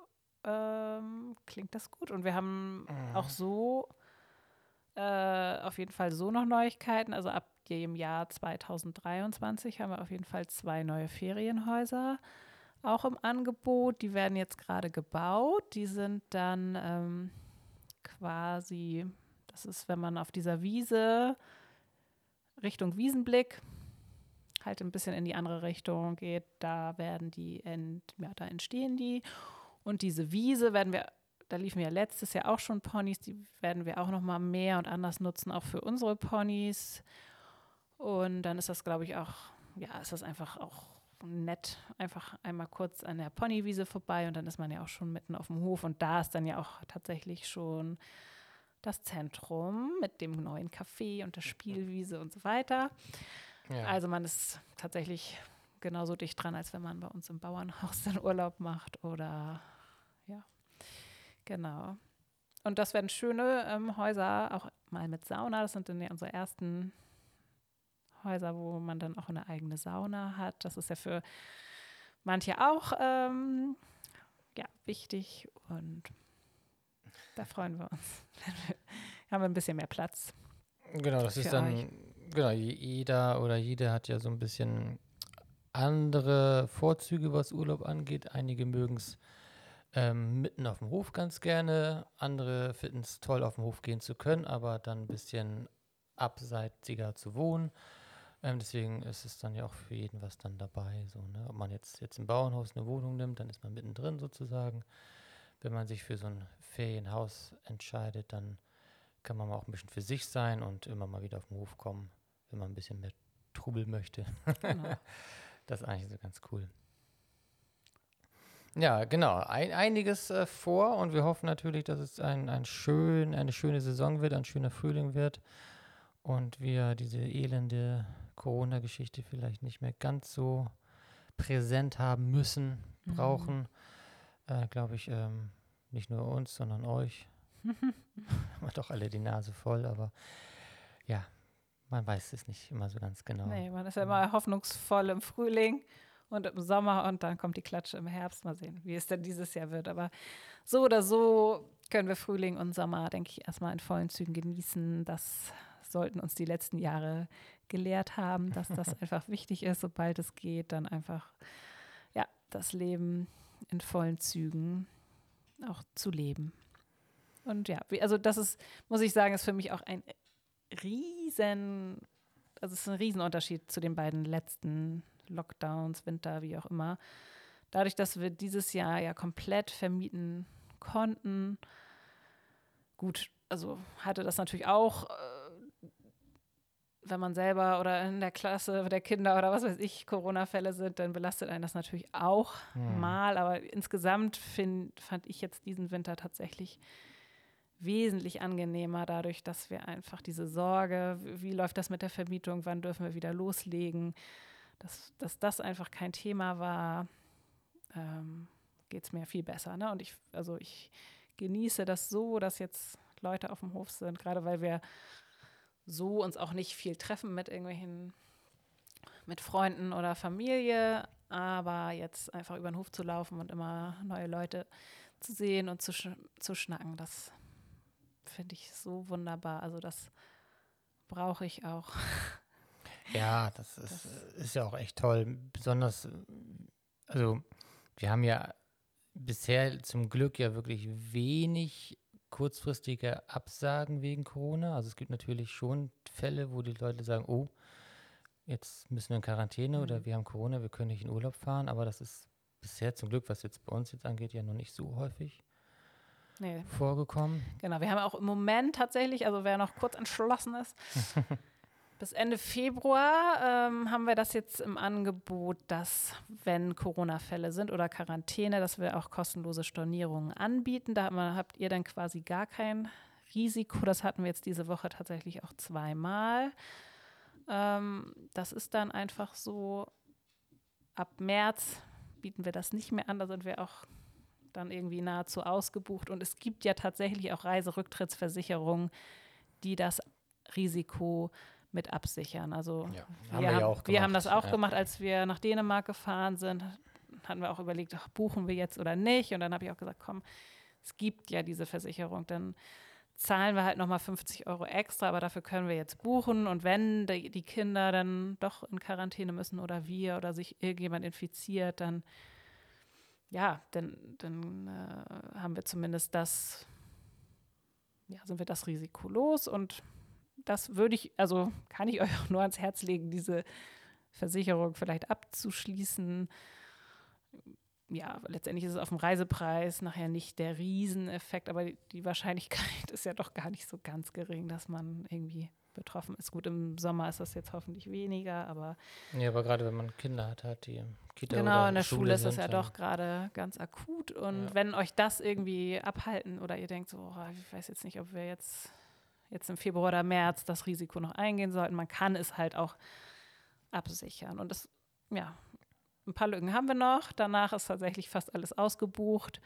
ähm, klingt das gut. Und wir haben mhm. auch so äh, auf jeden Fall so noch Neuigkeiten. Also ab dem Jahr 2023 haben wir auf jeden Fall zwei neue Ferienhäuser auch im Angebot. Die werden jetzt gerade gebaut. Die sind dann ähm, quasi, das ist, wenn man auf dieser Wiese Richtung Wiesenblick halt ein bisschen in die andere Richtung geht, da werden die, ent, ja, da entstehen die. Und diese Wiese werden wir, da liefen ja letztes Jahr auch schon Ponys, die werden wir auch noch mal mehr und anders nutzen, auch für unsere Ponys. Und dann ist das, glaube ich, auch, ja, ist das einfach auch nett, einfach einmal kurz an der Ponywiese vorbei und dann ist man ja auch schon mitten auf dem Hof und da ist dann ja auch tatsächlich schon das Zentrum mit dem neuen Café und der Spielwiese und so weiter. Ja. Also man ist tatsächlich genauso dicht dran, als wenn man bei uns im Bauernhaus den Urlaub macht oder ja, genau. Und das werden schöne ähm, Häuser, auch mal mit Sauna. Das sind dann ja unsere ersten Häuser, wo man dann auch eine eigene Sauna hat. Das ist ja für manche auch ähm, ja, wichtig und da freuen wir uns. haben wir ein bisschen mehr Platz. Genau, das ist dann, euch. genau, jeder oder jede hat ja so ein bisschen andere Vorzüge, was Urlaub angeht. Einige mögen es ähm, mitten auf dem Hof ganz gerne, andere finden es toll, auf dem Hof gehen zu können, aber dann ein bisschen abseitiger zu wohnen. Ähm, deswegen ist es dann ja auch für jeden was dann dabei. So, ne? Ob man jetzt, jetzt im Bauernhaus eine Wohnung nimmt, dann ist man mittendrin sozusagen. Wenn man sich für so ein Ferienhaus entscheidet, dann kann man auch ein bisschen für sich sein und immer mal wieder auf den Hof kommen, wenn man ein bisschen mehr Trubel möchte. Genau. das ist eigentlich so ganz cool. Ja, genau. Ein, einiges äh, vor und wir hoffen natürlich, dass es ein, ein schön, eine schöne Saison wird, ein schöner Frühling wird und wir diese elende Corona-Geschichte vielleicht nicht mehr ganz so präsent haben müssen, mhm. Äh, Glaube ich, ähm, nicht nur uns, sondern euch. haben doch alle die Nase voll, aber ja, man weiß es nicht immer so ganz genau. Nee, man ist ja immer hoffnungsvoll im Frühling und im Sommer und dann kommt die Klatsche im Herbst. Mal sehen, wie es denn dieses Jahr wird. Aber so oder so können wir Frühling und Sommer, denke ich, erstmal in vollen Zügen genießen. Das sollten uns die letzten Jahre gelehrt haben, dass das einfach wichtig ist, sobald es geht, dann einfach ja, das Leben in vollen Zügen auch zu leben. Und ja, also das ist, muss ich sagen, ist für mich auch ein riesen, also es ist ein Riesenunterschied zu den beiden letzten Lockdowns, Winter, wie auch immer. Dadurch, dass wir dieses Jahr ja komplett vermieten konnten, gut, also hatte das natürlich auch äh, wenn man selber oder in der Klasse der Kinder oder was weiß ich Corona-Fälle sind, dann belastet einen das natürlich auch mhm. mal. Aber insgesamt find, fand ich jetzt diesen Winter tatsächlich wesentlich angenehmer, dadurch, dass wir einfach diese Sorge, wie läuft das mit der Vermietung, wann dürfen wir wieder loslegen, dass, dass das einfach kein Thema war, ähm, geht es mir viel besser. Ne? Und ich, also ich genieße das so, dass jetzt Leute auf dem Hof sind, gerade weil wir so uns auch nicht viel treffen mit irgendwelchen, mit Freunden oder Familie, aber jetzt einfach über den Hof zu laufen und immer neue Leute zu sehen und zu, sch zu schnacken, das finde ich so wunderbar. Also das brauche ich auch. Ja, das ist, das ist ja auch echt toll. Besonders, also wir haben ja bisher zum Glück ja wirklich wenig kurzfristige Absagen wegen Corona. Also es gibt natürlich schon Fälle, wo die Leute sagen, oh, jetzt müssen wir in Quarantäne mhm. oder wir haben Corona, wir können nicht in Urlaub fahren. Aber das ist bisher zum Glück, was jetzt bei uns jetzt angeht, ja noch nicht so häufig nee. vorgekommen. Genau, wir haben auch im Moment tatsächlich, also wer noch kurz entschlossen ist, Bis Ende Februar ähm, haben wir das jetzt im Angebot, dass, wenn Corona-Fälle sind oder Quarantäne, dass wir auch kostenlose Stornierungen anbieten. Da habt ihr dann quasi gar kein Risiko. Das hatten wir jetzt diese Woche tatsächlich auch zweimal. Ähm, das ist dann einfach so, ab März bieten wir das nicht mehr an. Da sind wir auch dann irgendwie nahezu ausgebucht. Und es gibt ja tatsächlich auch Reiserücktrittsversicherungen, die das Risiko mit absichern. Also ja, haben wir, wir, haben, wir haben das auch ja. gemacht, als wir nach Dänemark gefahren sind. Hatten wir auch überlegt, ach, buchen wir jetzt oder nicht. Und dann habe ich auch gesagt, komm, es gibt ja diese Versicherung, dann zahlen wir halt nochmal 50 Euro extra, aber dafür können wir jetzt buchen. Und wenn die, die Kinder dann doch in Quarantäne müssen oder wir oder sich irgendjemand infiziert, dann ja, dann, dann äh, haben wir zumindest das, ja, sind wir das Risiko los und das würde ich, also kann ich euch auch nur ans Herz legen, diese Versicherung vielleicht abzuschließen. Ja, letztendlich ist es auf dem Reisepreis nachher nicht der Rieseneffekt, aber die Wahrscheinlichkeit ist ja doch gar nicht so ganz gering, dass man irgendwie betroffen ist. Gut, im Sommer ist das jetzt hoffentlich weniger, aber. Ja, aber gerade wenn man Kinder hat, hat die Kita Genau, in der Schule, Schule ist das ja doch gerade ganz akut. Und ja. wenn euch das irgendwie abhalten oder ihr denkt so, oh, ich weiß jetzt nicht, ob wir jetzt jetzt im Februar oder März das Risiko noch eingehen sollten. Man kann es halt auch absichern. Und das, ja, ein paar Lücken haben wir noch. Danach ist tatsächlich fast alles ausgebucht.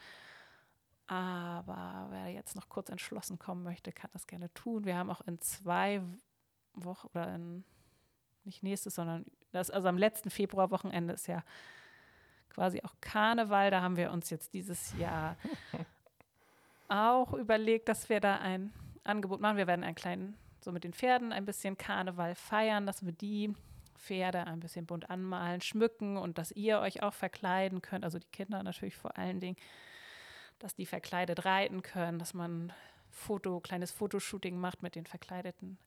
Aber wer jetzt noch kurz entschlossen kommen möchte, kann das gerne tun. Wir haben auch in zwei Wochen oder in nicht nächstes, sondern das, also am letzten Februarwochenende ist ja quasi auch Karneval. Da haben wir uns jetzt dieses Jahr auch überlegt, dass wir da ein Angebot machen. Wir werden einen kleinen so mit den Pferden ein bisschen Karneval feiern, dass wir die Pferde ein bisschen bunt anmalen, schmücken und dass ihr euch auch verkleiden könnt, also die Kinder natürlich vor allen Dingen, dass die verkleidet reiten können, dass man Foto, kleines Fotoshooting macht mit den verkleideten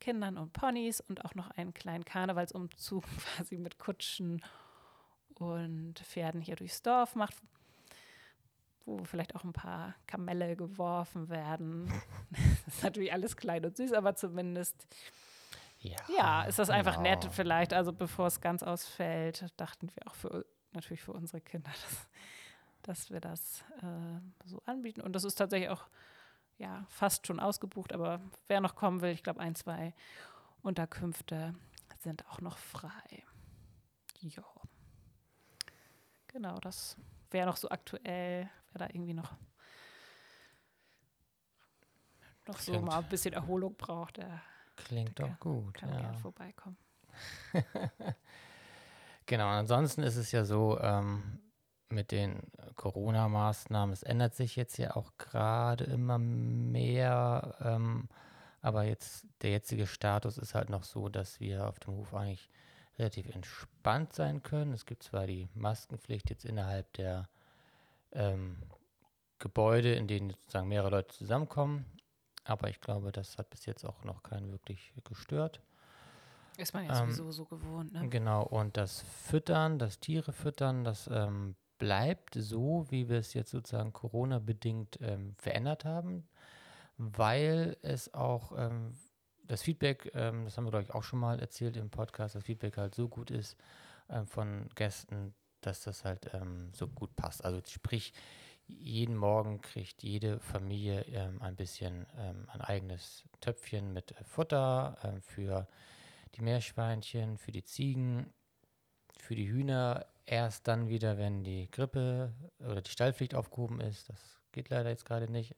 Kindern und Ponys und auch noch einen kleinen Karnevalsumzug quasi mit Kutschen und Pferden hier durchs Dorf macht, wo vielleicht auch ein paar Kamelle geworfen werden. das ist natürlich alles klein und süß, aber zumindest ja, ja ist das einfach genau. nett vielleicht. Also bevor es ganz ausfällt, dachten wir auch für natürlich für unsere Kinder, dass, dass wir das äh, so anbieten. Und das ist tatsächlich auch ja fast schon ausgebucht, aber wer noch kommen will, ich glaube ein, zwei Unterkünfte sind auch noch frei. Ja. Genau, das wäre noch so aktuell, da irgendwie noch, noch so mal ein bisschen Erholung braucht, der klingt doch gut. Kann ja. gerne vorbeikommen. genau, ansonsten ist es ja so, ähm, mit den Corona-Maßnahmen, es ändert sich jetzt ja auch gerade immer mehr, ähm, aber jetzt der jetzige Status ist halt noch so, dass wir auf dem Hof eigentlich relativ entspannt sein können. Es gibt zwar die Maskenpflicht jetzt innerhalb der ähm, Gebäude, in denen sozusagen mehrere Leute zusammenkommen, aber ich glaube, das hat bis jetzt auch noch keinen wirklich gestört. Ist man ja ähm, sowieso so gewohnt, ne? Genau, und das Füttern, das Tiere füttern, das ähm, bleibt so, wie wir es jetzt sozusagen Corona-bedingt ähm, verändert haben, weil es auch ähm, das Feedback, ähm, das haben wir, glaube ich, auch schon mal erzählt im Podcast, das Feedback halt so gut ist ähm, von Gästen, dass das halt ähm, so gut passt. Also sprich, jeden Morgen kriegt jede Familie ähm, ein bisschen ähm, ein eigenes Töpfchen mit äh, Futter äh, für die Meerschweinchen, für die Ziegen, für die Hühner. Erst dann wieder, wenn die Grippe oder die Stallpflicht aufgehoben ist. Das geht leider jetzt gerade nicht.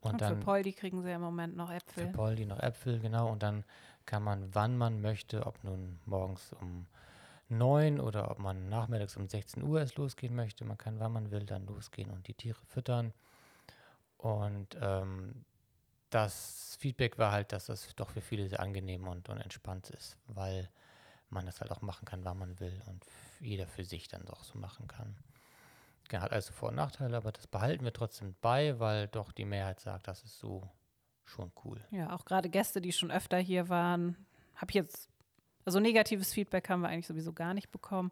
Und, und dann, für Poldi kriegen sie im Moment noch Äpfel. Für Poldi noch Äpfel, genau. Und dann kann man, wann man möchte, ob nun morgens um 9 oder ob man nachmittags um 16 Uhr es losgehen möchte, man kann, wann man will, dann losgehen und die Tiere füttern. Und ähm, das Feedback war halt, dass das doch für viele sehr angenehm und, und entspannt ist, weil man das halt auch machen kann, wann man will und jeder für sich dann doch so machen kann. Hat also Vor- und Nachteile, aber das behalten wir trotzdem bei, weil doch die Mehrheit sagt, das ist so schon cool. Ja, auch gerade Gäste, die schon öfter hier waren, habe ich jetzt, also negatives Feedback haben wir eigentlich sowieso gar nicht bekommen.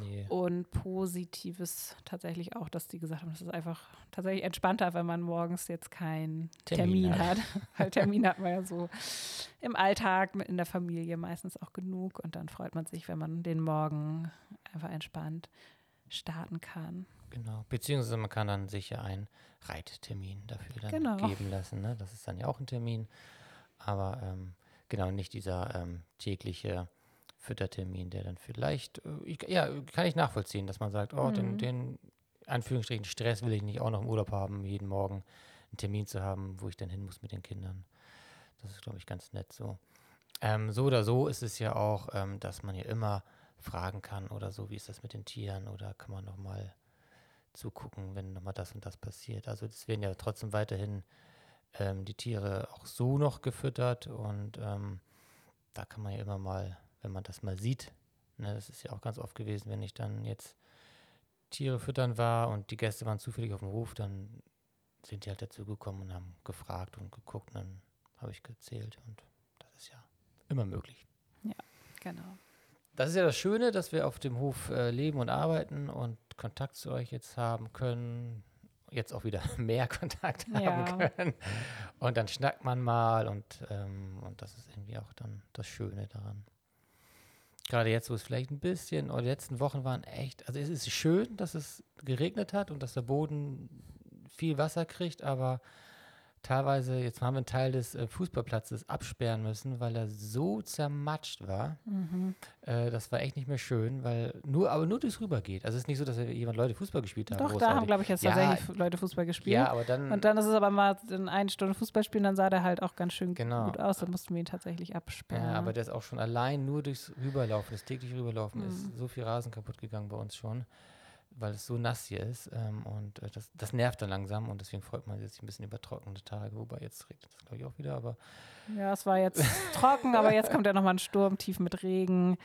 Nee. Und positives tatsächlich auch, dass die gesagt haben, das ist einfach tatsächlich entspannter, wenn man morgens jetzt keinen Termin, Termin hat. Weil Termin hat man ja so im Alltag in der Familie meistens auch genug und dann freut man sich, wenn man den Morgen einfach entspannt starten kann. Genau, beziehungsweise man kann dann sicher einen Reittermin dafür dann genau. geben lassen. Ne? Das ist dann ja auch ein Termin, aber ähm, genau nicht dieser ähm, tägliche Füttertermin, der dann vielleicht, äh, ich, ja, kann ich nachvollziehen, dass man sagt, oh, mhm. den, den Anführungsstrichen Stress will ich nicht auch noch im Urlaub haben, jeden Morgen einen Termin zu haben, wo ich dann hin muss mit den Kindern. Das ist, glaube ich, ganz nett so. Ähm, so oder so ist es ja auch, ähm, dass man ja immer fragen kann oder so, wie ist das mit den Tieren oder kann man nochmal zugucken, wenn nochmal das und das passiert. Also es werden ja trotzdem weiterhin ähm, die Tiere auch so noch gefüttert und ähm, da kann man ja immer mal, wenn man das mal sieht, ne, das ist ja auch ganz oft gewesen, wenn ich dann jetzt Tiere füttern war und die Gäste waren zufällig auf dem Hof, dann sind die halt dazu gekommen und haben gefragt und geguckt und dann habe ich gezählt und das ist ja immer möglich. Ja, genau. Das ist ja das Schöne, dass wir auf dem Hof äh, leben und arbeiten und Kontakt zu euch jetzt haben können. Jetzt auch wieder mehr Kontakt ja. haben können. Und dann schnackt man mal und, ähm, und das ist irgendwie auch dann das Schöne daran. Gerade jetzt, wo es vielleicht ein bisschen, oder die letzten Wochen waren echt, also es ist schön, dass es geregnet hat und dass der Boden viel Wasser kriegt, aber teilweise, jetzt haben wir einen Teil des äh, Fußballplatzes absperren müssen, weil er so zermatscht war. Mhm. Äh, das war echt nicht mehr schön, weil nur, aber nur durchs Rüber geht. Also es ist nicht so, dass jemand Leute Fußball gespielt haben. Doch, da haben, glaube ich, jetzt ja, tatsächlich Leute Fußball gespielt. Ja, aber dann. Und dann ist es aber mal in eine Stunde Fußball spielen, dann sah der halt auch ganz schön genau. gut aus. Dann mussten wir ihn tatsächlich absperren. Ja, aber der ist auch schon allein nur durchs Rüberlaufen, das tägliche Rüberlaufen mhm. ist so viel Rasen kaputt gegangen bei uns schon. Weil es so nass hier ist. Ähm, und äh, das, das nervt dann langsam und deswegen freut man sich ein bisschen über trockene Tage. Wobei jetzt regnet es, glaube ich, auch wieder. Aber ja, es war jetzt trocken, aber jetzt kommt ja nochmal ein Sturm tief mit Regen.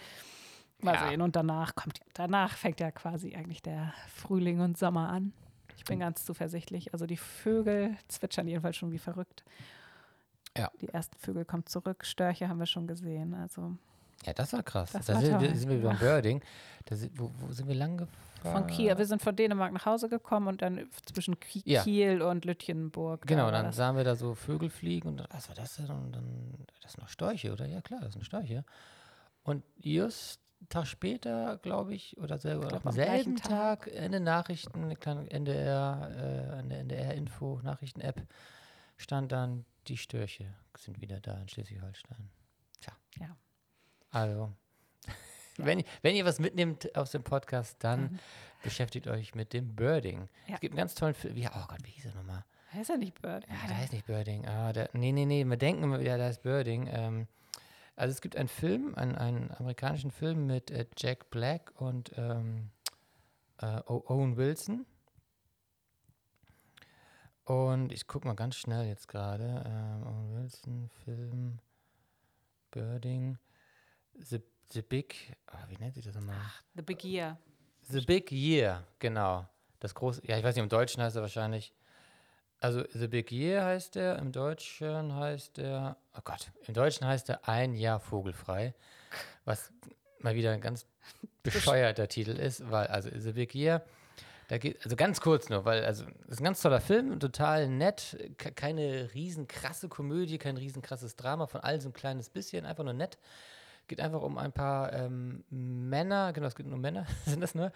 Mal Ja. sehen. Und danach kommt, danach fängt ja quasi eigentlich der Frühling und Sommer an. Ich bin ganz zuversichtlich. Also die Vögel zwitschern jedenfalls schon wie verrückt. Ja. Die ersten Vögel kommen zurück. Störche haben wir schon gesehen. Also ja, das war krass. Das da war sind, wir, sind wir beim Birding. Sind, wo, wo sind wir lang gefahren? von Kiel. Wir sind von Dänemark nach Hause gekommen und dann zwischen Ki Ja. Kiel und Lütjenburg. Genau, dann das. sahen wir da so Vögel fliegen und dann, was war das denn? Und dann, das sind noch Störche, oder? Ja, klar, das sind Störche. Und just einen Tag später, glaube ich, oder selber glaub, am selben Tag in den Nachrichten, eine kleine NDR, äh, an der NDR-Info, Nachrichten-App, stand dann, die Störche sind wieder da in Schleswig-Holstein. Tja. Ja. Also, wenn, wenn ihr was mitnehmt aus dem Podcast, dann Mhm. beschäftigt euch mit dem Birding. Ja. Es gibt einen ganz tollen Film. Ja, oh Gott, wie hieß er nochmal? Heißt ja nicht Bird. Ja, der heißt nicht Birding. Ah, der, nee, nee, nee, wir denken immer wieder, der heißt Birding. Ähm, also es gibt einen Film, einen, einen amerikanischen Film mit äh, Jack Black und ähm, äh, Owen Wilson. Und ich gucke mal ganz schnell jetzt gerade. Ähm, Owen Wilson, Film, Birding, The, The Big, ah, wie nennt sich das nochmal? The Big Year. The Big Year, genau. Das große, ja, ich weiß nicht, im Deutschen heißt er wahrscheinlich. Also The Big Year heißt der, im Deutschen heißt der, oh Gott, im Deutschen heißt er Ein Jahr vogelfrei, was mal wieder ein ganz bescheuerter Titel ist, weil, also The Big Year, da geht, also ganz kurz nur, weil, also, das ist ein ganz toller Film, total nett, ke- keine riesen krasse Komödie, kein riesen krasses Drama, von all so ein kleines bisschen, einfach nur nett. Geht einfach um ein paar ähm, Männer, genau, es geht nur um Männer, sind das nur,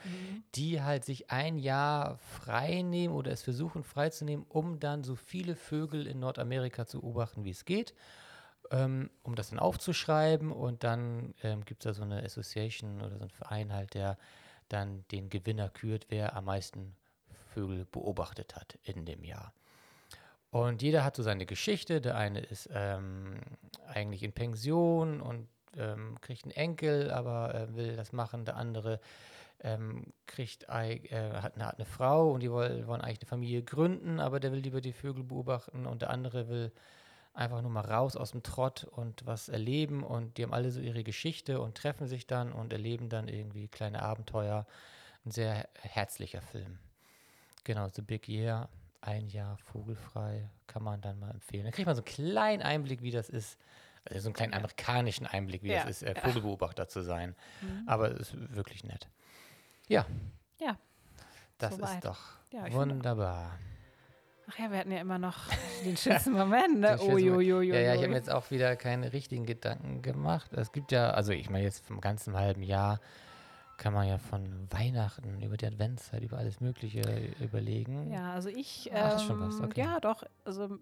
die halt sich ein Jahr frei nehmen oder es versuchen freizunehmen, um dann so viele Vögel in Nordamerika zu beobachten, wie es geht, ähm, um das dann aufzuschreiben und dann ähm, gibt es da so eine Association oder so einen Verein halt, der dann den Gewinner kürt, wer am meisten Vögel beobachtet hat in dem Jahr. Und jeder hat so seine Geschichte. Der eine ist ähm, eigentlich in Pension und ähm, kriegt einen Enkel, aber äh, will das machen. Der andere ähm, kriegt, äh, hat, eine, hat eine Frau und die wollen, wollen eigentlich eine Familie gründen, aber der will lieber die Vögel beobachten und der andere will einfach nur mal raus aus dem Trott und was erleben und die haben alle so ihre Geschichte und treffen sich dann und erleben dann irgendwie kleine Abenteuer. Ein sehr herzlicher Film. Genau, The Big Year, ein Jahr vogelfrei, kann man dann mal empfehlen. Da kriegt man so einen kleinen Einblick, wie das ist. Also so einen kleinen amerikanischen Einblick, wie Ja, das ist, äh. Vogelbeobachter zu sein. Mhm. Aber es ist wirklich nett. Ja. Ja, Das soweit. ist doch Ja, wunderbar. Ach ja, wir hatten ja immer noch den schönsten Moment. Ne? Den schönsten Moment. Uiuiui. Ja, ja, ich habe mir jetzt auch wieder keine richtigen Gedanken gemacht. Es gibt ja, also ich meine jetzt vom ganzen halben Jahr kann man ja von Weihnachten über die Adventszeit, über alles Mögliche überlegen. Ja, also ich, Ach, ist schon was, ähm, okay. ja doch, also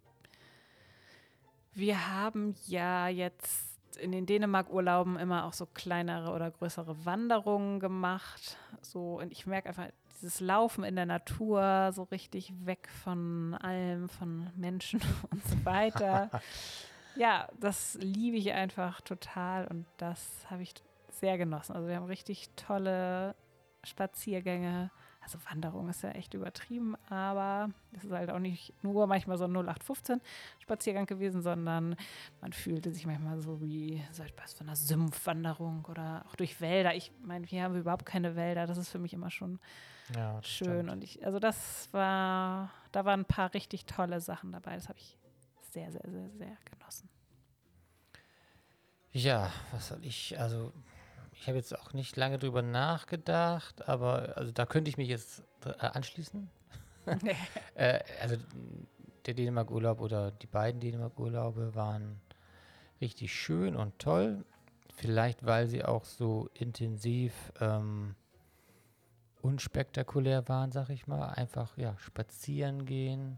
wir haben ja jetzt in den Dänemark-Urlauben immer auch so kleinere oder größere Wanderungen gemacht. So, und ich merke einfach dieses Laufen in der Natur, so richtig weg von allem, von Menschen und so weiter. ja, das liebe ich einfach total und das habe ich sehr genossen. Also wir haben richtig tolle Spaziergänge. Also Wanderung ist ja echt übertrieben, aber es ist halt auch nicht nur manchmal so ein 0815 Spaziergang gewesen, sondern man fühlte sich manchmal so wie so etwas von einer Sumpfwanderung oder auch durch Wälder. Ich meine, hier haben wir überhaupt keine Wälder. Das ist für mich immer schon Ja, schön. stimmt. Und ich, also das war, da waren ein paar richtig tolle Sachen dabei. Das habe ich sehr, sehr, sehr, sehr genossen. Ja, was soll ich, also ich habe jetzt auch nicht lange drüber nachgedacht, aber also da könnte ich mich jetzt äh, anschließen. Äh, also der Dänemark-Urlaub oder die beiden Dänemark-Urlaube waren richtig schön und toll. Vielleicht, weil sie auch so intensiv ähm, unspektakulär waren, sag ich mal. Einfach, ja, spazieren gehen,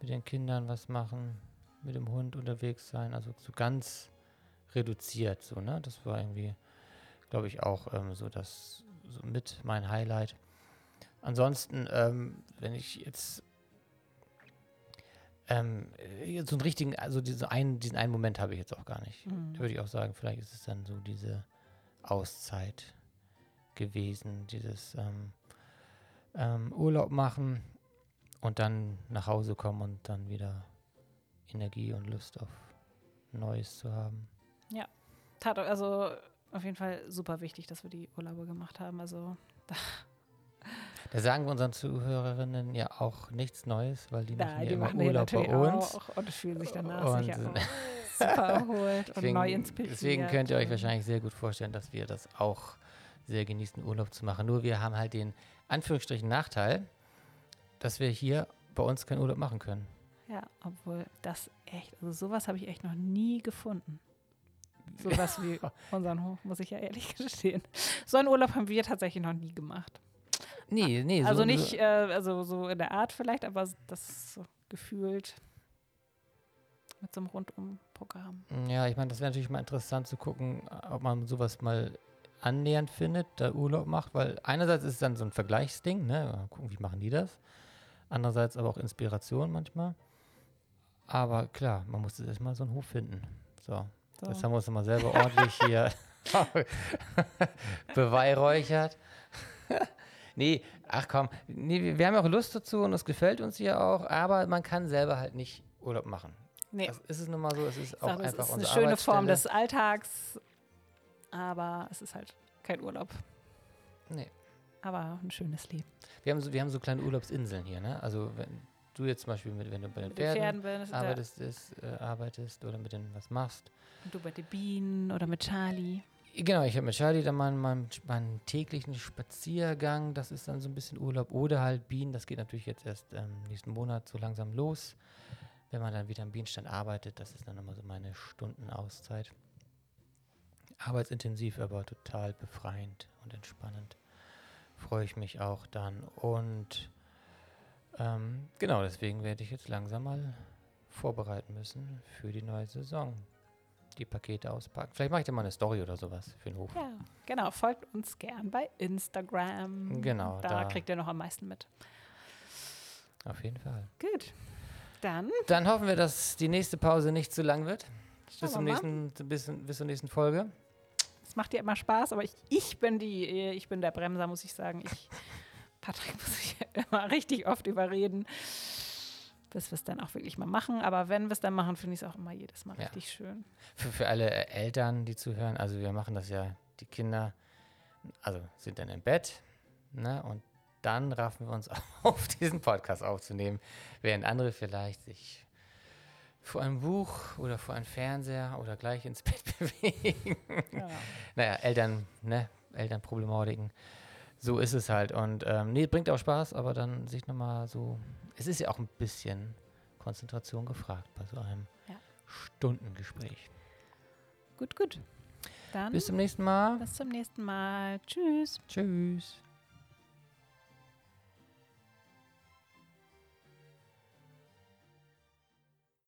mit den Kindern was machen, mit dem Hund unterwegs sein. Also so ganz reduziert, so, ne? Das war irgendwie, glaube ich, auch ähm, so das so mit mein Highlight. Ansonsten, ähm, wenn ich jetzt ähm, äh, so einen richtigen, also diese einen, diesen einen Moment habe ich jetzt auch gar nicht. Mhm. Würde ich auch sagen, vielleicht ist es dann so diese Auszeit gewesen, dieses, ähm, ähm, Urlaub machen und dann nach Hause kommen und dann wieder Energie und Lust auf Neues zu haben. Tat, also auf jeden Fall super wichtig, dass wir die Urlaube gemacht haben. Also da, Da sagen wir unseren Zuhörerinnen ja auch nichts Neues, weil die machen ja die immer machen Urlaub bei uns. auch und fühlen sich danach Und sicher super erholt und Deswegen, neu inspiriert. deswegen könnt ihr euch wahrscheinlich sehr gut vorstellen, dass wir das auch sehr genießen, Urlaub zu machen. Nur wir haben halt den Anführungsstrichen Nachteil, dass wir hier bei uns keinen Urlaub machen können. Ja, obwohl das echt, also sowas habe ich echt noch nie gefunden. Sowas wie unseren Hof, muss ich ja ehrlich gestehen. So einen Urlaub haben wir tatsächlich noch nie gemacht. Nee, nee. also so, nicht, So, äh, also so in der Art vielleicht, aber das ist so gefühlt mit so einem Rundum-Programm. ja, ich meine, das wäre natürlich mal interessant zu gucken, ob man sowas mal annähernd findet, da Urlaub macht, weil einerseits ist es dann so ein Vergleichsding, ne? Mal gucken, wie machen die das. Andererseits aber auch Inspiration manchmal. Aber klar, man muss jetzt erstmal so einen Hof finden. So, So. Jetzt haben wir uns mal selber ordentlich hier beweihräuchert. nee, ach komm, nee, wir- haben ja auch Lust dazu und es gefällt uns hier auch, aber man kann selber halt nicht Urlaub machen. Nee, Das ist es nun mal so, es ist ich auch sag, es einfach ist eine schöne Form des Alltags, aber es ist halt kein Urlaub. Nee. Aber ein schönes Leben. Wir haben, so, wir haben so kleine Urlaubsinseln hier, ne? Also wenn du jetzt zum Beispiel, mit, wenn du bei den Pferden, Pferden arbeitest, ist, äh, arbeitest oder mit denen was machst. Und du bei den Bienen oder mit Charlie. Genau, ich habe mit Charlie dann meinen, meinen, meinen täglichen Spaziergang, das ist dann so ein bisschen Urlaub. Oder halt Bienen, das geht natürlich jetzt erst ähm, nächsten Monat so langsam los. Wenn man dann wieder am Bienenstand arbeitet, das ist dann immer so meine Stundenauszeit. Arbeitsintensiv, aber total befreiend und entspannend. Freue ich mich auch dann. Und ähm, genau, deswegen werde ich jetzt langsam mal vorbereiten müssen für die neue Saison. Die Pakete auspacken. Vielleicht mache ich dir mal eine Story oder sowas für den Hof. Ja, genau. Folgt uns gern bei Instagram. Genau, Da, da- kriegt ihr noch am meisten mit. Auf jeden Fall. Gut. Dann Dann hoffen wir, dass die nächste Pause nicht zu lang wird. Bis, zum wir nächsten, bis, bis zur nächsten Folge. Es macht dir immer Spaß, aber ich, ich bin die, ich bin der Bremser, muss ich sagen. Ich, Patrick muss ich immer richtig oft überreden, bis wir es dann auch wirklich mal machen. Aber wenn wir es dann machen, finde ich es auch immer jedes Mal Ja. richtig schön. Für, für alle Eltern, die zuhören, also wir machen das ja, die Kinder, also sind dann im Bett, ne, und dann raffen wir uns auf, diesen Podcast aufzunehmen, während andere vielleicht sich vor einem Buch oder vor einem Fernseher oder gleich ins Bett bewegen. Ja. naja, Eltern, ne, Elternproblematiken. So ist es halt. Und ähm, nee, bringt auch Spaß, aber dann sich nochmal so. Es ist ja auch ein bisschen Konzentration gefragt bei so einem Ja. Stundengespräch. Gut, gut. Dann Bis zum nächsten Mal. bis zum nächsten Mal. Tschüss. Tschüss.